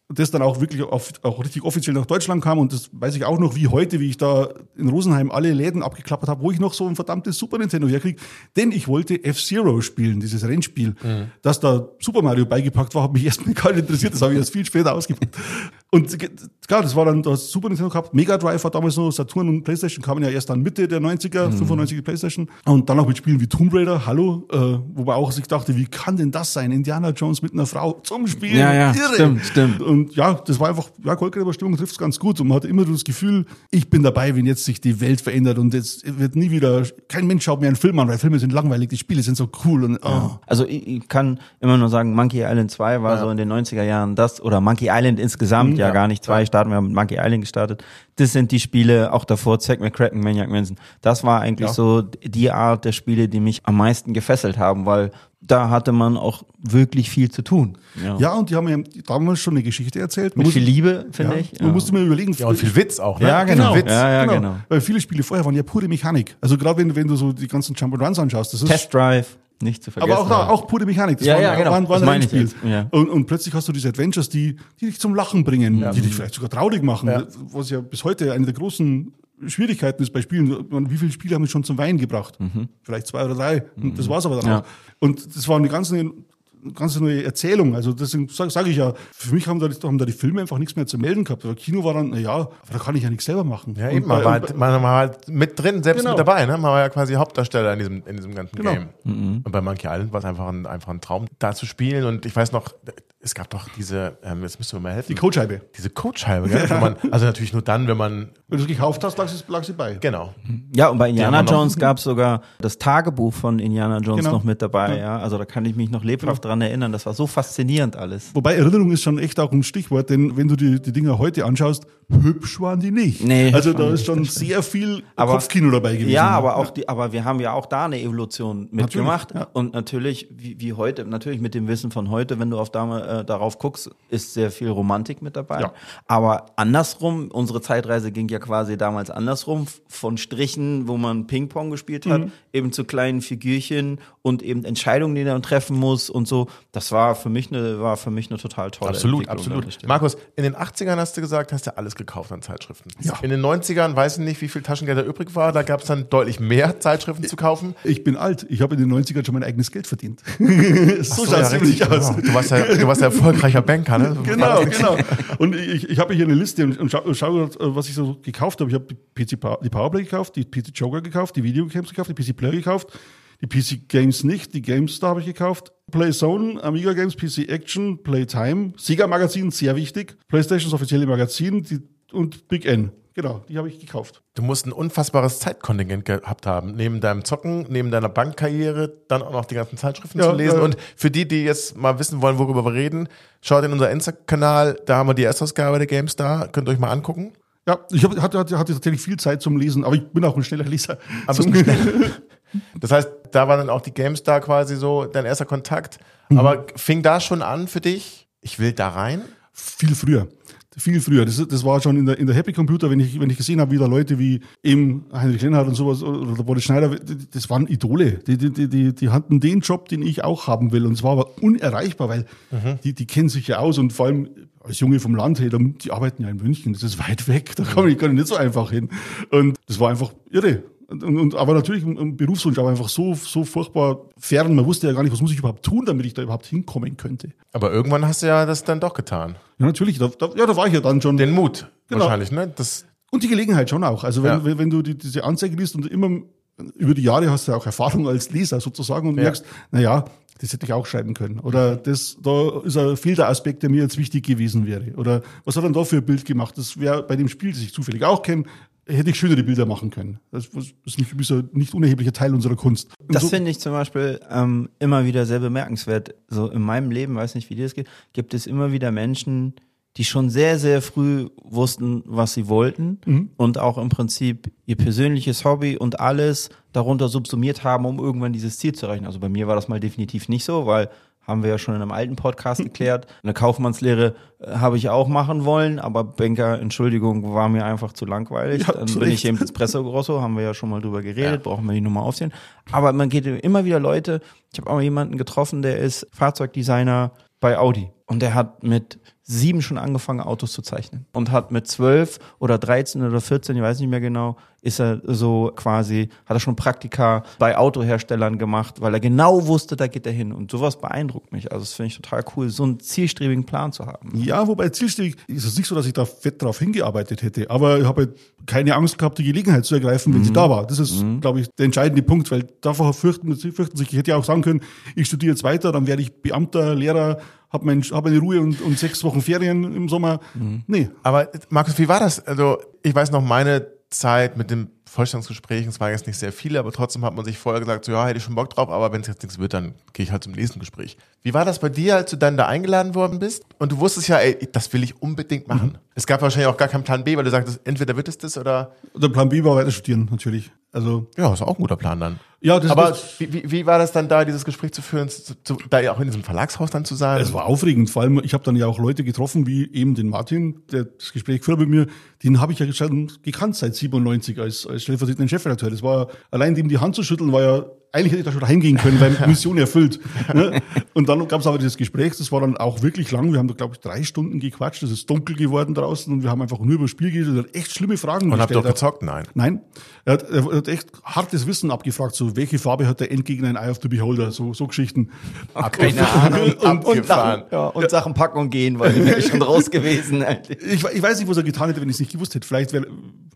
Speaker 4: Das dann auch wirklich auf, auch richtig offiziell nach Deutschland kam und das weiß ich auch noch wie heute, wie ich da in Rosenheim alle Läden abgeklappert habe, wo ich noch so ein verdammtes Super Nintendo herkriege. Denn ich wollte F-Zero spielen, dieses Rennspiel. Dass da Super Mario beigepackt war, hat mich erstmal gar nicht interessiert. Das habe ich erst viel später ausgepackt. Und klar, das war dann das Super Nintendo gehabt. Mega Drive war damals noch, Saturn und Playstation kamen ja erst dann Mitte der 90er, 95 die Playstation. Und dann auch mit Spielen wie Tomb Raider, hallo, äh, wo man auch sich dachte, wie kann denn das sein? Indiana Jones mit einer Frau zum Spielen.
Speaker 2: Ja, ja,
Speaker 4: Irre.
Speaker 2: stimmt, stimmt.
Speaker 4: Und ja, das war einfach, ja, Goldgräberstimmung trifft es ganz gut. Und man hatte immer das Gefühl, ich bin dabei, wenn jetzt sich die Welt verändert und jetzt wird nie wieder, kein Mensch schaut mir einen Film an, weil Filme sind langweilig, die Spiele sind so cool und oh.
Speaker 2: Also ich, ich kann immer nur sagen, Monkey Island 2 war so in den 90er Jahren das, oder Monkey Island insgesamt, ja,
Speaker 4: ja.
Speaker 2: gar nicht zwei, starten wir haben mit Monkey Island gestartet. Das sind die Spiele, auch davor, Zack McCracken, Maniac Manson. Das war eigentlich
Speaker 4: Ja.
Speaker 2: so die Art der Spiele, die mich am meisten gefesselt haben, weil da hatte man auch wirklich viel zu tun. Ja.
Speaker 4: Ja, und die haben ja damals schon eine Geschichte erzählt. Man
Speaker 2: Mit
Speaker 4: muss-
Speaker 2: viel Liebe, finde
Speaker 4: ja,
Speaker 2: ich.
Speaker 4: Man musste mir überlegen,
Speaker 1: Ja, und viel Witz auch, ne?
Speaker 2: Ja, genau.
Speaker 1: Witz.
Speaker 2: Ja, ja, genau.
Speaker 4: Weil viele Spiele vorher waren ja pure Mechanik. Also gerade wenn, du- wenn du so die ganzen Jump Runs anschaust, das ist
Speaker 2: Test Drive, nicht zu vergessen.
Speaker 4: aber auch da, auch pure Mechanik. Das
Speaker 2: Ja,
Speaker 4: war,
Speaker 2: ja, genau.
Speaker 4: war, war
Speaker 2: Das
Speaker 4: ein
Speaker 2: meine ich
Speaker 4: Rennspiel.
Speaker 2: jetzt, ja.
Speaker 4: Und, und plötzlich hast du diese Adventures, die, die dich zum Lachen bringen, die dich vielleicht sogar traurig machen,
Speaker 1: Ja.
Speaker 4: was ja bis heute eine der großen Schwierigkeiten ist bei Spielen. Wie viele Spiele haben mich schon zum Weinen gebracht? Vielleicht zwei oder drei. Und das war's aber dann
Speaker 2: Ja.
Speaker 4: auch. Und das war eine ganz, eine ganz neue Erzählung. Also deswegen sage sag ich ja, für mich haben da, haben da die Filme einfach nichts mehr zu melden gehabt. Aber Kino war dann, na ja, aber da kann ich ja nichts selber machen.
Speaker 1: Ja,
Speaker 4: Und
Speaker 1: eben, man
Speaker 4: bei-
Speaker 1: war, halt, man war halt mit drin, selbst
Speaker 4: Genau.
Speaker 1: mit dabei, ne? Man war ja quasi Hauptdarsteller in diesem, in diesem ganzen
Speaker 4: Genau.
Speaker 1: Game. Und bei Monkey Island war es einfach ein, einfach ein Traum, da zu spielen. Und ich weiß noch, es gab doch diese, ähm, jetzt müsst ihr mir mal helfen.
Speaker 4: Die Codescheibe.
Speaker 1: diese Codescheibe, gell? Wo man, also natürlich nur dann, wenn man,
Speaker 4: Wenn du es gekauft hast, lag sie, lag sie bei.
Speaker 1: genau.
Speaker 2: Ja, und bei Indiana
Speaker 1: wir
Speaker 2: Jones gab es sogar das Tagebuch von Indiana Jones
Speaker 4: Genau.
Speaker 2: noch mit dabei. Ja. Also da kann ich mich noch lebhaft dran erinnern. Das war so faszinierend alles.
Speaker 4: Wobei Erinnerung ist schon echt auch ein Stichwort, denn wenn du die, die Dinger heute anschaust, hübsch waren die nicht.
Speaker 2: Nee,
Speaker 4: also da ist schon sehr viel
Speaker 2: Aber-
Speaker 4: Kopfkino dabei gewesen.
Speaker 2: Ja, aber auch die, aber wir haben ja auch da eine Evolution mitgemacht.
Speaker 4: ja.
Speaker 2: Und natürlich, wie, wie heute, natürlich mit dem Wissen von heute, wenn du auf da, äh, darauf guckst, ist sehr viel Romantik mit dabei.
Speaker 4: Ja.
Speaker 2: Aber andersrum, unsere Zeitreise ging ja quasi damals andersrum, von Strichen, wo man Ping-Pong gespielt
Speaker 4: Mhm.
Speaker 2: hat, eben zu kleinen Figürchen und eben Entscheidungen, die man treffen muss und so. Das war für mich eine, war für mich eine total tolle
Speaker 1: Absolut, absolut. Markus, in den 80ern hast du gesagt, hast du alles gekauft an Zeitschriften.
Speaker 4: Ja.
Speaker 1: In den 90ern, weiß ich nicht, wie viel Taschengeld da übrig war, da gab es dann deutlich mehr Zeitschriften zu kaufen.
Speaker 4: Ich bin alt. Ich habe in den 90ern schon mein eigenes Geld verdient. so schaut es
Speaker 1: ja, richtig.
Speaker 4: aus.
Speaker 1: Ja, Du warst ja, du warst ja erfolgreicher Banker, ne?
Speaker 4: Genau, genau. Und ich, ich habe hier eine Liste und, und schau, schau, was ich so gekauft habe. Ich habe die PC die Powerplay gekauft, die PC Joker gekauft, die Videogames gekauft, die PC Player gekauft, die PC Games nicht, die GameStar habe ich gekauft, Playzone, Amiga Games, PC Action, Playtime, Sega Magazin, sehr wichtig, PlayStations offizielle Magazin die, und Big N. Genau, die habe ich gekauft.
Speaker 1: Du musst ein unfassbares Zeitkontingent gehabt haben. Neben deinem Zocken, neben deiner Bankkarriere, dann auch noch die ganzen Zeitschriften
Speaker 4: Ja,
Speaker 1: zu lesen.
Speaker 4: ja.
Speaker 1: Und für die, die jetzt mal wissen wollen, worüber wir reden, schaut in unser Insta-Kanal, da haben wir die Erstausgabe der GameStar. Könnt ihr euch mal angucken.
Speaker 4: Ja, ich hab, hatte, hatte, tatsächlich viel Zeit zum Lesen, aber ich bin auch ein schneller Leser.
Speaker 1: Aber
Speaker 4: Zum-
Speaker 1: du schnell? Das heißt, da war dann auch die GameStar quasi so dein erster Kontakt. Aber fing da schon an für dich? Ich will da rein?
Speaker 4: Viel früher. Viel früher. Das, das war schon in der, in der Happy Computer, wenn ich, wenn ich gesehen habe, wie da Leute wie eben Heinrich Lennart und sowas oder der Boris Schneider, das waren Idole. Die, die, die, die, die hatten den Job, den ich auch haben will. Und es war aber unerreichbar, weil die, die kennen sich ja aus und vor allem als Junge vom Land, hey, die arbeiten ja in München, das ist weit weg, da komme ich, kann ich nicht so einfach hin. Und das war einfach irre. Und, und, aber natürlich ein Berufswunsch, aber einfach so, so furchtbar fern. Man wusste ja gar nicht, was muss ich überhaupt tun, damit ich da überhaupt hinkommen könnte.
Speaker 1: Aber irgendwann hast du ja das dann doch getan.
Speaker 4: Ja, natürlich, da, da, ja, da war ich ja dann schon.
Speaker 1: Den Mut
Speaker 4: Genau.
Speaker 1: wahrscheinlich, ne? Das,
Speaker 4: Und die Gelegenheit schon auch. Also wenn,
Speaker 1: Ja.
Speaker 4: wenn, du die, diese Anzeige liest und immer über die Jahre hast du ja auch Erfahrung als Leser sozusagen und
Speaker 1: Ja.
Speaker 4: merkst, na ja, das hätte ich auch schreiben können. Oder das, da ist ein fehlt Aspekt, der mir jetzt wichtig gewesen wäre. Oder was hat er denn da für ein Bild gemacht? Das wäre bei dem Spiel, das ich zufällig auch kenne, hätte ich schönere Bilder machen können. Das ist ein nicht unerheblicher Teil unserer Kunst. Und
Speaker 2: Das
Speaker 4: so-
Speaker 2: finde ich zum Beispiel ähm, immer wieder sehr bemerkenswert. So in meinem Leben, weiß nicht, wie dir das geht, gibt es immer wieder Menschen, die schon sehr, sehr früh wussten, was sie wollten
Speaker 4: Mhm.
Speaker 2: und auch im Prinzip ihr persönliches Hobby und alles darunter subsumiert haben, um irgendwann dieses Ziel zu erreichen. Also bei mir war das mal definitiv nicht so, weil haben wir ja schon in einem alten Podcast geklärt. Eine Kaufmannslehre äh, habe ich auch machen wollen, aber Banker, Entschuldigung, war mir einfach zu langweilig.
Speaker 4: Ja,
Speaker 2: Dann bin ich eben Espresso Grosso, haben wir ja schon mal drüber geredet, brauchen wir die Nummer aufsehen. Aber man geht immer wieder Leute, ich habe auch jemanden getroffen, der ist Fahrzeugdesigner bei Audi und der hat mit sieben schon angefangen, Autos zu zeichnen und hat mit zwölf oder 13 oder 14, ich weiß nicht mehr genau, ist er so quasi, hat er schon Praktika bei Autoherstellern gemacht, weil er genau wusste, da geht er hin. Und sowas beeindruckt mich. Also das finde ich total cool, so einen zielstrebigen Plan zu haben.
Speaker 4: Ja, wobei zielstrebig ist es nicht so, dass ich da fett drauf hingearbeitet hätte. Aber ich habe halt keine Angst gehabt, die Gelegenheit zu ergreifen, wenn sie da war. Das ist, glaube ich, der entscheidende Punkt, weil davor fürchten, sie fürchten sich, ich hätte ja auch sagen können, ich studiere jetzt weiter, dann werde ich Beamter, Lehrer, habe mein, hab meine Ruhe und, und sechs Wochen Ferien im Sommer. Nee.
Speaker 1: aber Markus, wie war das? Also, ich weiß noch, meine Zeit mit dem Vorstellungsgespräch, es waren jetzt nicht sehr viele, aber trotzdem hat man sich vorher gesagt, so ja, hätte ich schon Bock drauf, aber wenn es jetzt nichts wird, dann gehe ich halt zum nächsten Gespräch. Wie war das bei dir, als du dann da eingeladen worden bist? Und du wusstest ja, ey, das will ich unbedingt machen. Es gab wahrscheinlich auch gar keinen Plan B, weil du sagtest, entweder wird es das oder
Speaker 4: Der Plan B war weiter studieren, natürlich. Also,
Speaker 1: ja, ist auch ein guter Plan dann.
Speaker 4: Ja, das,
Speaker 1: Aber
Speaker 4: das,
Speaker 1: wie, wie, wie war das dann da, dieses Gespräch zu führen, zu, zu, da ja auch in diesem Verlagshaus dann zu sein?
Speaker 4: Es war aufregend, vor allem, ich habe dann ja auch Leute getroffen, wie eben den Martin, der das Gespräch hat mit mir, den habe ich ja schon gekannt seit 97 als, als stellvertretenden Chefredakteur. Das war allein dem die Hand zu schütteln, war ja, eigentlich hätte ich da schon heimgehen können, weil Mission erfüllt. Ne? Und dann gab es aber dieses Gespräch, das war dann auch wirklich lang. Wir haben da, glaube ich, drei Stunden gequatscht, es ist dunkel geworden draußen und wir haben einfach nur über das Spiel geredet, er hat echt schlimme Fragen
Speaker 1: Und habt ihr auch
Speaker 4: gestellt.
Speaker 1: gezockt? Nein.
Speaker 4: Nein, er hat, er hat echt hartes Wissen abgefragt, so welche Farbe hat der Endgegner in Eye of the Beholder, so, so Geschichten.
Speaker 2: Keine Ahnung. Und, und,
Speaker 1: Abgefahren.
Speaker 2: Sachen, ja, und Sachen packen und gehen, weil ich wäre schon raus gewesen.
Speaker 4: Ich, ich weiß nicht, was er getan hätte, wenn ich es nicht gewusst hätte. Vielleicht wäre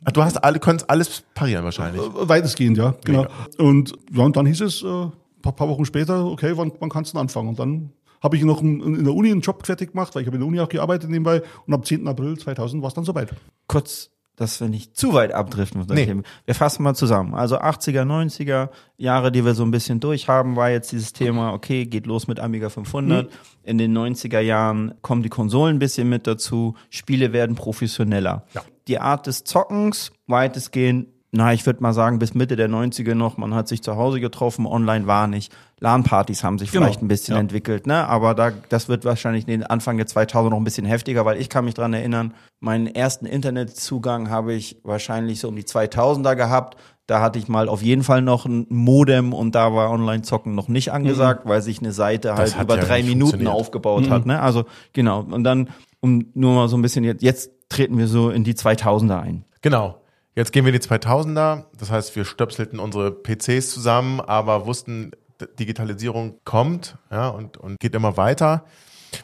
Speaker 1: Ah, Du hast alle, konntest alles parieren wahrscheinlich.
Speaker 4: weitestgehend, ja, genau. Und, ja, und dann hieß es, äh, paar, paar Wochen später, okay, wann, wann kannst du denn anfangen? Und dann habe ich noch in in der Uni einen Job fertig gemacht, weil ich habe in der Uni auch gearbeitet nebenbei und am 10. April 2000 war es dann soweit.
Speaker 2: kurz, dass wir nicht zu weit abdriften.
Speaker 1: Nee.
Speaker 2: Thema. Wir fassen mal zusammen. Also 80er, 90er Jahre, die wir so ein bisschen durchhaben, war jetzt dieses Thema, okay, geht los mit Amiga 500.
Speaker 1: Mhm.
Speaker 2: In den 90er Jahren kommen die Konsolen ein bisschen mit dazu. Spiele werden professioneller.
Speaker 1: Ja.
Speaker 2: Die Art des Zockens weitestgehend na, ich würde mal sagen, bis Mitte der 90er noch, man hat sich zu Hause getroffen, online war nicht. LAN-Partys haben sich
Speaker 4: Genau,
Speaker 2: vielleicht ein bisschen
Speaker 4: ja.
Speaker 2: entwickelt, ne? Aber da, das wird wahrscheinlich in den Anfang der 2000 noch ein bisschen heftiger, weil ich kann mich dran erinnern, meinen ersten Internetzugang habe ich wahrscheinlich so um die 2000er gehabt. Da hatte ich mal auf jeden Fall noch ein Modem und da war Online-Zocken noch nicht angesagt, weil sich eine Seite halt über
Speaker 1: ja
Speaker 2: drei Minuten aufgebaut hat, ne? Also, genau. Und dann, um nur mal so ein bisschen jetzt, jetzt treten wir so in die 2000er ein.
Speaker 1: Genau. Jetzt gehen wir in die 2000er. Das heißt, wir stöpselten unsere PCs zusammen, aber wussten, Digitalisierung kommt ja, und, und geht immer weiter.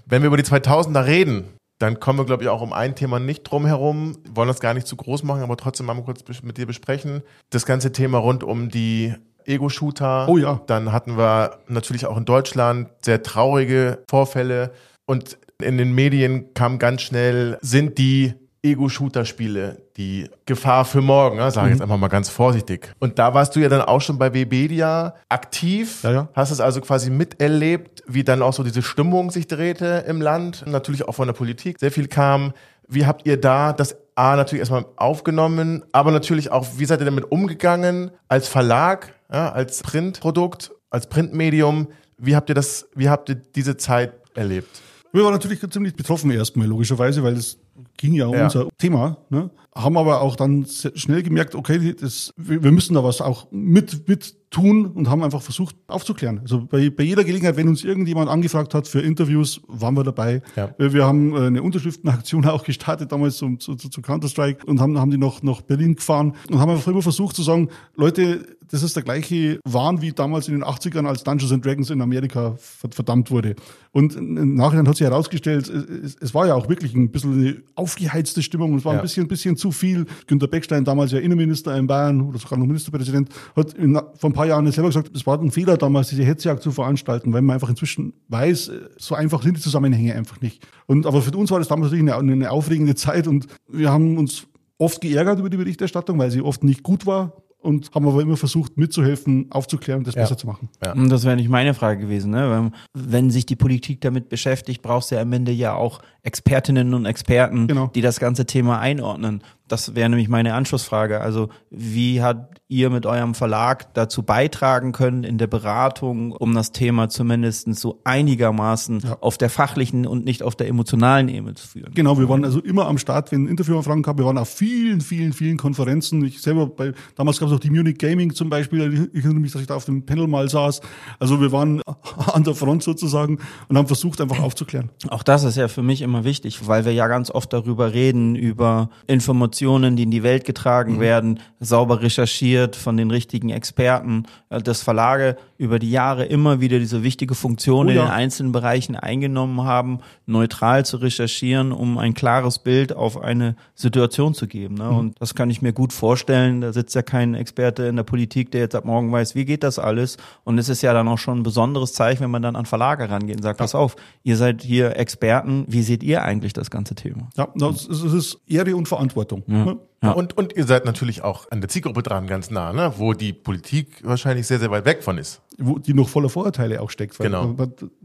Speaker 1: Wenn wir über die 2000er reden, dann kommen wir, glaube ich, auch um ein Thema nicht drum herum. Wollen das gar nicht zu groß machen, aber trotzdem mal kurz mit dir besprechen. Das ganze Thema rund um die Ego-Shooter.
Speaker 4: Oh ja.
Speaker 1: Dann hatten wir natürlich auch in Deutschland sehr traurige Vorfälle. Und in den Medien kam ganz schnell, sind die Ego-Shooter-Spiele die Gefahr für morgen, ne? sage ich jetzt
Speaker 4: Mhm.
Speaker 1: einfach mal ganz vorsichtig. Und da warst du ja dann auch schon bei Webedia aktiv,
Speaker 4: Ja, ja.
Speaker 1: hast es also quasi miterlebt, wie dann auch so diese Stimmung sich drehte im Land, natürlich auch von der Politik, sehr viel kam. Wie habt ihr da das A natürlich erstmal aufgenommen, aber natürlich auch, wie seid ihr damit umgegangen als Verlag, ja, als Printprodukt, als Printmedium? Wie habt ihr das, wie habt ihr diese Zeit erlebt?
Speaker 4: Wir waren natürlich ziemlich betroffen erstmal, logischerweise, weil es ging ja um
Speaker 1: Ja.
Speaker 4: unser Thema. Ne? Haben aber auch dann schnell gemerkt, okay, das, wir müssen da was auch mit, mit tun und haben einfach versucht aufzuklären. Also bei, bei jeder Gelegenheit, wenn uns irgendjemand angefragt hat für Interviews, waren wir dabei.
Speaker 1: Ja.
Speaker 4: Wir haben äh, eine Unterschriftenaktion auch gestartet damals zu, zu, zu Counter-Strike und haben, haben die noch nach Berlin gefahren und haben einfach immer versucht zu sagen, Leute, das ist der gleiche Wahn wie damals in den 80ern, als Dungeons and Dragons in Amerika ver- verdammt wurde. Und im Nachhinein hat sich herausgestellt, es, es war ja auch wirklich ein bisschen eine aufgeheizte Stimmung. Es war
Speaker 1: Ja.
Speaker 4: ein bisschen, bisschen zu viel. Günter Beckstein, damals ja Innenminister in Bayern oder sogar noch Ministerpräsident, hat in, vor ein paar Jahren selber gesagt, es war ein Fehler damals, diese Hetzjagd zu veranstalten, weil man einfach inzwischen weiß, so einfach sind die Zusammenhänge einfach nicht. Und aber für uns war das damals natürlich eine, eine aufregende Zeit und wir haben uns oft geärgert über die Berichterstattung, weil sie oft nicht gut war und haben aber immer versucht mitzuhelfen, aufzuklären und das besser zu machen.
Speaker 2: Und Das wäre nicht meine Frage gewesen. Ne? Wenn, wenn sich die Politik damit beschäftigt, brauchst du ja am Ende ja auch Expertinnen und Experten,
Speaker 4: Genau.
Speaker 2: die das ganze Thema einordnen. Das wäre nämlich meine Anschlussfrage. Also wie habt ihr mit eurem Verlag dazu beitragen können in der Beratung, um das Thema zumindest so einigermaßen
Speaker 4: Ja.
Speaker 2: auf der fachlichen und nicht auf der emotionalen Ebene zu führen?
Speaker 4: Genau, wir waren also immer am Start, wenn Interviewanfragen gab. Wir waren auf vielen, vielen, vielen Konferenzen. Ich selber bei, damals gab es auch die Munich Gaming zum Beispiel. Ich erinnere mich, dass ich da auf dem Panel mal saß. Also wir waren an der Front sozusagen und haben versucht, einfach aufzuklären.
Speaker 2: Auch das ist ja für mich immer wichtig, weil wir ja ganz oft darüber reden, über Informationen, die in die Welt getragen werden, sauber recherchiert von den richtigen Experten, äh, dass Verlage über die Jahre immer wieder diese wichtige Funktion
Speaker 4: Oh
Speaker 2: in
Speaker 4: ja.
Speaker 2: den einzelnen Bereichen eingenommen haben, neutral zu recherchieren, um ein klares Bild auf eine Situation zu geben. Ne? Und das kann ich mir gut vorstellen. Da sitzt ja kein Experte in der Politik, der jetzt ab morgen weiß, wie geht das alles. Und es ist ja dann auch schon ein besonderes Zeichen, wenn man dann an Verlage rangeht und sagt, pass auf, ihr seid hier Experten, wie seht ihr eigentlich das ganze Thema?
Speaker 4: Ja, das ist Ehre und Verantwortung. Ne?
Speaker 2: Ja.
Speaker 1: Und, und ihr seid natürlich auch an der Zielgruppe dran, ganz nah, ne? wo die Politik wahrscheinlich sehr, sehr weit weg von ist.
Speaker 4: Wo die noch voller Vorurteile auch steckt. Weil
Speaker 1: Genau.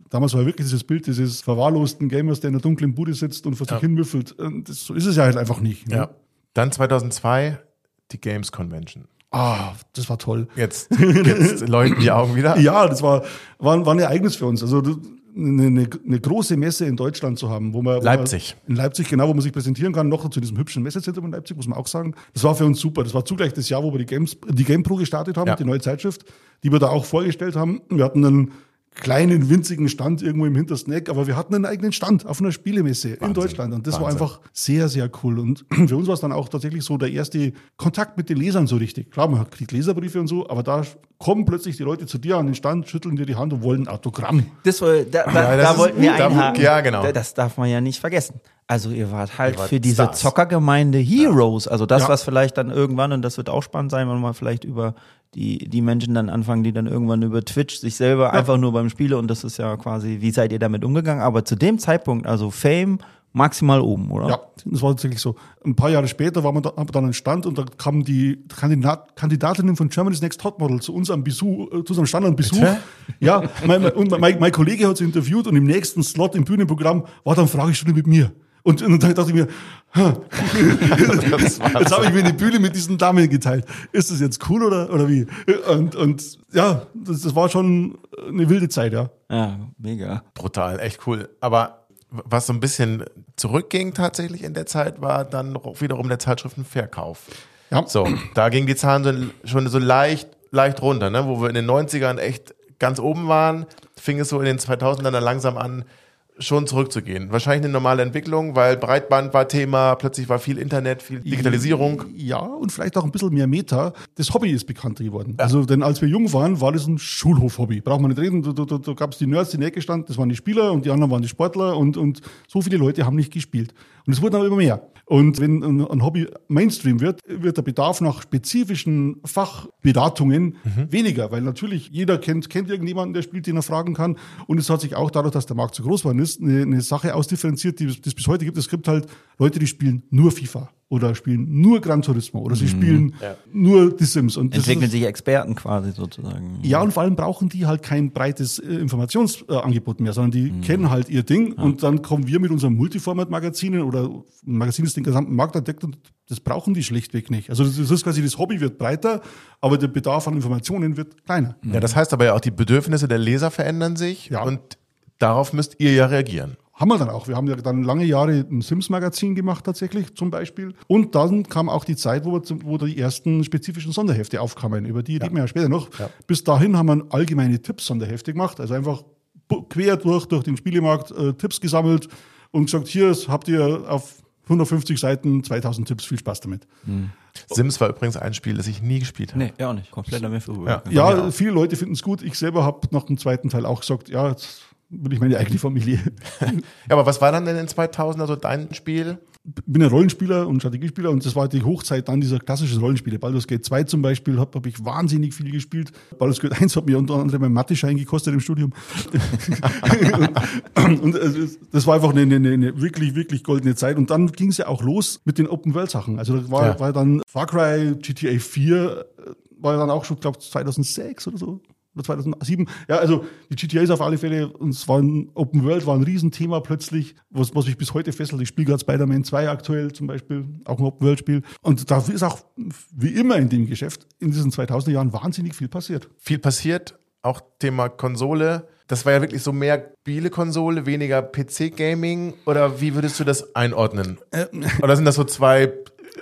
Speaker 4: Damals war wirklich dieses Bild dieses verwahrlosten Gamers, der in der dunklen Bude sitzt und vor sich hin müffelt. Und Das, so ist es ja halt einfach nicht. Ne?
Speaker 1: Ja. Dann 2002 die Games Convention.
Speaker 4: Ah, das war toll.
Speaker 1: Jetzt, jetzt läuten die Augen wieder.
Speaker 4: Ja, das war, war, war ein Ereignis für uns. Also das- eine, eine, eine große Messe in Deutschland zu haben, wo man wo
Speaker 1: Leipzig.
Speaker 4: Man, in Leipzig, genau, wo man sich präsentieren kann, noch zu diesem hübschen Messezentrum in Leipzig, muss man auch sagen. Das war für uns super. Das war zugleich das Jahr, wo wir die Games, die Game Pro gestartet haben,
Speaker 1: Ja.
Speaker 4: die neue Zeitschrift, die wir da auch vorgestellt haben. Wir hatten einen kleinen, winzigen Stand irgendwo im hintersten Eck, aber wir hatten einen eigenen Stand auf einer Spielemesse in Deutschland. Und das war
Speaker 1: Wahnsinn.
Speaker 4: einfach sehr, sehr cool. Und für uns war es dann auch tatsächlich so der erste Kontakt mit den Lesern so richtig. Klar, man kriegt Leserbriefe und so, aber da kommen plötzlich die Leute zu dir an den Stand, schütteln dir die Hand und wollen ein Autogramm.
Speaker 2: Das, woll- da, da,
Speaker 1: Ja, das
Speaker 2: da
Speaker 1: ist-
Speaker 2: wollten wir einhaken.
Speaker 1: ja, genau.
Speaker 2: Da- Das darf man ja nicht vergessen. Also ihr wart halt
Speaker 1: Ihr wart
Speaker 2: für diese
Speaker 1: Stars.
Speaker 2: Zockergemeinde Heroes. Also das,
Speaker 4: Ja.
Speaker 2: was vielleicht dann irgendwann, und das wird auch spannend sein, wenn wir mal vielleicht über die, die Menschen dann anfangen, die dann irgendwann über Twitch sich selber einfach nur beim Spiele und das ist ja quasi, wie seid ihr damit umgegangen? Aber zu dem Zeitpunkt, also Fame maximal oben, oder?
Speaker 4: Ja, das war tatsächlich so. Ein paar Jahre später war man da, dann einen Stand und da kamen die Kandidat, Kandidatinnen von Germany's Next Topmodel zu uns am Besuch, äh, zu unserem Stand am Besuch.
Speaker 1: Bitte?
Speaker 4: Ja, mein, mein, und mein, mein Kollege hat sie interviewt und im nächsten Slot im Bühnenprogramm war dann Fragestunde mit mir. Und, und dann dachte ich mir, jetzt habe ich mir die Bühne mit diesen Damen geteilt. Ist das jetzt cool oder, oder wie? Und, und ja, das, das war schon eine wilde Zeit, ja.
Speaker 2: Ja, mega.
Speaker 1: Brutal, echt cool. Aber was so ein bisschen zurückging tatsächlich in der Zeit, war dann wiederum der Zeitschriftenverkauf.
Speaker 4: Ja.
Speaker 1: So, da gingen die Zahlen so, schon so leicht, leicht runter, ne? wo wir in den 90ern echt ganz oben waren, fing es so in den 2000ern dann langsam an, schon zurückzugehen. Wahrscheinlich eine normale Entwicklung, weil Breitband war Thema, plötzlich war viel Internet, viel Digitalisierung.
Speaker 4: Ja, und vielleicht auch ein bisschen mehr Meta. Das Hobby ist bekannter geworden. Also, denn als wir jung waren, war das ein Schulhofhobby. Braucht man nicht reden. Da, da, da gab es die Nerds, die in der Ecke standen, das waren die Spieler und die anderen waren die Sportler und, und so viele Leute haben nicht gespielt. Und es wurden aber immer mehr. Und wenn ein, Hobby Mainstream wird, wird der Bedarf nach spezifischen Fachberatungen weniger, weil natürlich jeder kennt, kennt irgendjemanden, der spielt, den er fragen kann. Und es hat sich auch dadurch, dass der Markt so groß geworden ist, eine, eine Sache ausdifferenziert, die es bis heute gibt. Es gibt halt Leute, die spielen nur FIFA oder spielen nur Gran Turismo oder sie spielen nur die Sims. Und
Speaker 2: Entwickeln sich Experten quasi sozusagen.
Speaker 4: ja, und vor allem brauchen die halt kein breites äh, Informationsangebot mehr, sondern die kennen halt ihr Ding und dann kommen wir mit unseren Multiformat-Magazinen oder ein Magazin, das den gesamten Markt entdeckt und das brauchen die schlichtweg nicht. Also das ist das ist quasi, das Hobby wird breiter, aber der Bedarf an Informationen wird kleiner.
Speaker 1: Ja, das heißt aber ja auch, die Bedürfnisse der Leser verändern sich
Speaker 4: Ja.
Speaker 1: und darauf müsst ihr ja reagieren.
Speaker 4: Haben wir dann auch. Wir haben ja dann lange Jahre ein Sims-Magazin gemacht tatsächlich zum Beispiel. Und dann kam auch die Zeit, wo, wir, zum- wo die ersten spezifischen Sonderhefte aufkamen. Über die reden wir ja später noch. Bis dahin haben wir allgemeine Tipps-Sonderhefte gemacht. Also einfach quer durch, durch den Spielemarkt äh, Tipps gesammelt und gesagt, hier habt ihr auf 150 Seiten 2000 Tipps. Viel Spaß damit.
Speaker 1: Sims war übrigens ein Spiel, das ich nie gespielt habe.
Speaker 2: Nee, ja auch nicht. Komplett an mir vorüber.
Speaker 1: Ja.
Speaker 4: Ja, viele Leute finden es gut. Ich selber habe nach dem zweiten Teil auch gesagt, ja, jetzt will ich meine eigene Familie.
Speaker 1: Ja, aber was war dann in den 2000er so dein Spiel?
Speaker 4: bin ein Rollenspieler und Strategiespieler und das war die Hochzeit dann dieser klassischen Rollenspiele. Baldur's Gate 2 zum Beispiel habe hab ich wahnsinnig viel gespielt. Baldur's Gate 1 hat mir unter anderem meinen Mathe-Schein gekostet im Studium. und und äh, das war einfach eine, eine, eine wirklich, wirklich goldene Zeit. Und dann ging es ja auch los mit den Open-World-Sachen. Also das war,
Speaker 1: Ja.
Speaker 4: war dann Far Cry, GTA 4, äh, war ja dann auch schon, glaube 2006 oder so. Oder 2007. Ja, also die GTAs auf alle Fälle, und es war ein Open World, war ein Riesenthema plötzlich, was, was mich bis heute fesselt. Ich spiele gerade Spider-Man 2 aktuell zum Beispiel, auch ein Open World-Spiel. Und da ist auch, wie immer in dem Geschäft, in diesen 2000er Jahren wahnsinnig viel passiert.
Speaker 1: Viel passiert, auch Thema Konsole. Das war ja wirklich so mehr Spielekonsole, weniger PC-Gaming. Oder wie würdest du das einordnen? Oder sind das so zwei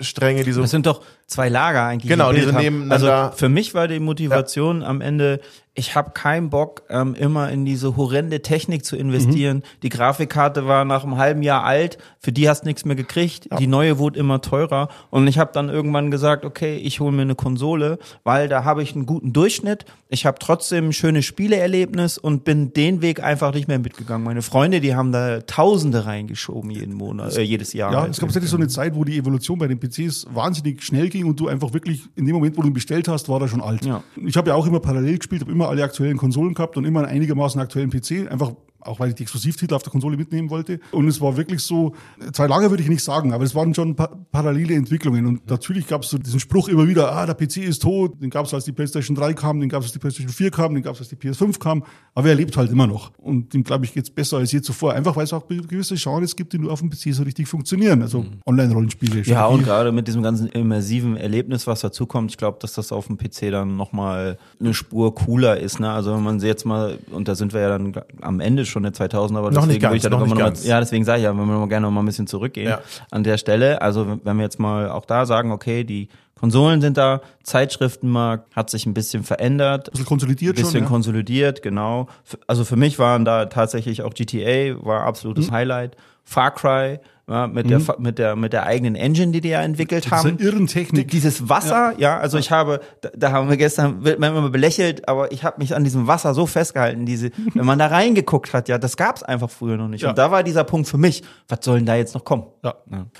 Speaker 1: Stränge, die so.
Speaker 2: Das sind doch zwei Lager eigentlich.
Speaker 1: Genau, die
Speaker 2: gebildet
Speaker 1: so
Speaker 2: haben.
Speaker 1: nebeneinander-
Speaker 2: Also für mich war die Motivation am Ende, ich habe keinen Bock, ähm, immer in diese horrende Technik zu investieren. Die Grafikkarte war nach einem halben Jahr alt, für die hast nichts mehr gekriegt. Die neue wurde immer teurer. Und ich habe dann irgendwann gesagt, okay, ich hole mir eine Konsole, weil da habe ich einen guten Durchschnitt. Ich habe trotzdem ein schönes Spieleerlebnis und bin den Weg einfach nicht mehr mitgegangen. Meine Freunde, die haben da Tausende reingeschoben jeden Monat, äh, jedes Jahr.
Speaker 4: Ja, es gab tatsächlich so eine Zeit, wo die Evolution bei den PCs wahnsinnig schnell ging und du einfach wirklich in dem Moment, wo du ihn bestellt hast, war er schon alt.
Speaker 2: Ja.
Speaker 4: Ich habe ja auch immer parallel gespielt, habe immer alle aktuellen Konsolen gehabt und immer einen einigermaßen aktuellen PC, einfach auch weil ich die Exklusivtitel auf der Konsole mitnehmen wollte. Und es war wirklich so, zwei Lager würde ich nicht sagen, aber es waren schon pa parallele Entwicklungen. Und natürlich gab es so diesen Spruch immer wieder, ah, der PC ist tot. Den gab es, als die PlayStation 3 kam, den gab es, als die PlayStation 4 kam, den gab es, als die PS5 kam. Aber er lebt halt immer noch. Und dem, glaube ich, geht's besser als je zuvor. Einfach weil es auch gewisse Genres gibt, die nur auf dem PC so richtig funktionieren. Also Online-Rollenspiele.
Speaker 2: Ja, und gerade mit diesem ganzen immersiven Erlebnis, was dazukommt, ich glaube, dass das auf dem PC dann nochmal eine Spur cooler ist. Ne? Also wenn man sie jetzt mal, und da sind wir ja dann am Ende schon der 2000, aber
Speaker 1: Noch
Speaker 2: deswegen
Speaker 1: nicht ganz,
Speaker 2: würde ich da
Speaker 1: noch nicht
Speaker 2: noch mal, ja, deswegen sage ich ja, wenn wir mal gerne noch mal ein bisschen zurückgehen
Speaker 1: Ja.
Speaker 2: an der Stelle. Also wenn wir jetzt mal auch da sagen, okay, die Konsolen sind da, Zeitschriftenmarkt hat sich ein bisschen verändert,
Speaker 4: Ein bisschen konsolidiert
Speaker 2: bisschen
Speaker 4: schon. Ja.
Speaker 2: konsolidiert, genau. Also für mich waren da tatsächlich auch GTA war absolutes Highlight. Far Cry ja, mit der Fa- mit der mit der eigenen Engine, die die ja entwickelt haben.
Speaker 4: irren Technik.
Speaker 2: Dieses Wasser, ja, also ich habe, da, da haben wir gestern, wird man immer belächelt, aber ich habe mich an diesem Wasser so festgehalten, diese, wenn man da reingeguckt hat, ja, das gab's einfach früher noch nicht.
Speaker 4: Ja.
Speaker 2: Und da war dieser Punkt für mich, was soll denn da jetzt noch kommen?
Speaker 4: Ja.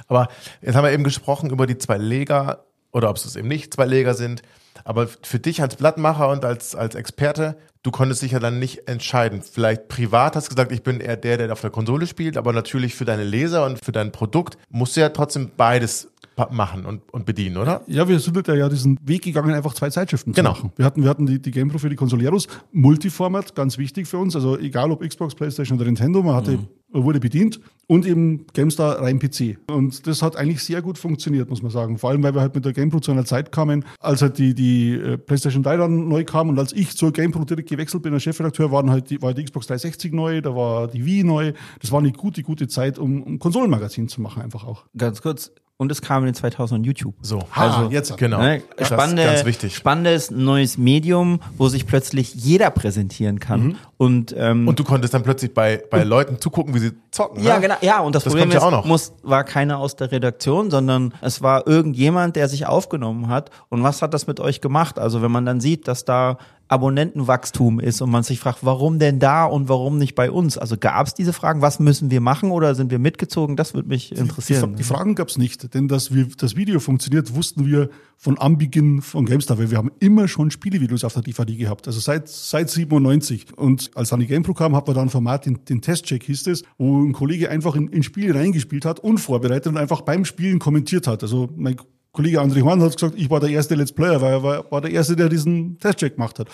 Speaker 1: Aber jetzt haben wir eben gesprochen über die zwei Leger oder ob es eben nicht zwei Leger sind. Aber für dich als Blattmacher und als, als Experte, du konntest dich ja dann nicht entscheiden. Vielleicht privat hast du gesagt, ich bin eher der, der auf der Konsole spielt, aber natürlich für deine Leser und für dein Produkt musst du ja trotzdem beides machen und, und bedienen, oder?
Speaker 4: Ja, wir sind ja diesen Weg gegangen, einfach zwei Zeitschriften
Speaker 1: Genau.
Speaker 4: zu machen. Wir hatten, wir hatten die, die GamePro für die Consoleros, Multiformat, ganz wichtig für uns. Also egal ob Xbox, Playstation oder Nintendo, man hatte, wurde bedient. Und eben GameStar rein PC. Und das hat eigentlich sehr gut funktioniert, muss man sagen. Vor allem, weil wir halt mit der GamePro zu einer Zeit kamen, als halt die, die äh, PlayStation 3 dann neu kam und als ich zur GamePro direkt gewechselt bin als Chefredakteur, waren halt die, war die Xbox 360 neu, da war die Wii neu. Das war eine gute, gute Zeit, um, um Konsolenmagazin zu machen einfach auch.
Speaker 2: Ganz kurz. Und es kam in den 2000 YouTube.
Speaker 1: So.
Speaker 4: Also jetzt.
Speaker 1: Genau.
Speaker 2: Ne?
Speaker 1: Das ist
Speaker 2: Spannende,
Speaker 1: ganz wichtig.
Speaker 2: spannendes neues Medium, wo sich plötzlich jeder präsentieren kann. Und, ähm,
Speaker 1: Und du konntest dann plötzlich bei, bei Leuten zugucken, wie sie zocken.
Speaker 2: ja,
Speaker 1: ne?
Speaker 2: genau. Ja, und das,
Speaker 1: Das
Speaker 2: Problem
Speaker 1: ja
Speaker 2: ist,
Speaker 1: auch noch.
Speaker 2: Muss, war keiner aus der Redaktion, sondern es war irgendjemand, der sich aufgenommen hat. Und was hat das mit euch gemacht? Also wenn man dann sieht, dass da Abonnentenwachstum ist und man sich fragt, warum denn da und warum nicht bei uns? Also gab es diese Fragen, was müssen wir machen oder sind wir mitgezogen? Das würde mich
Speaker 4: Die,
Speaker 2: interessieren.
Speaker 4: die Fragen gab es nicht, denn dass wir, das Video funktioniert, wussten wir von Anbeginn von GameStar, weil wir haben immer schon Spielevideos auf der DVD gehabt, also seit, seit 97. Und als dann die GamePro kam, hat man dann ein Format, den, den Testcheck hieß es, wo ein Kollege einfach in, in Spiele reingespielt hat, unvorbereitet und einfach beim Spielen kommentiert hat. Also mein Kollege André Juan hat gesagt, ich war der erste Let's Player, weil er war, war der erste, der diesen Testcheck gemacht hat.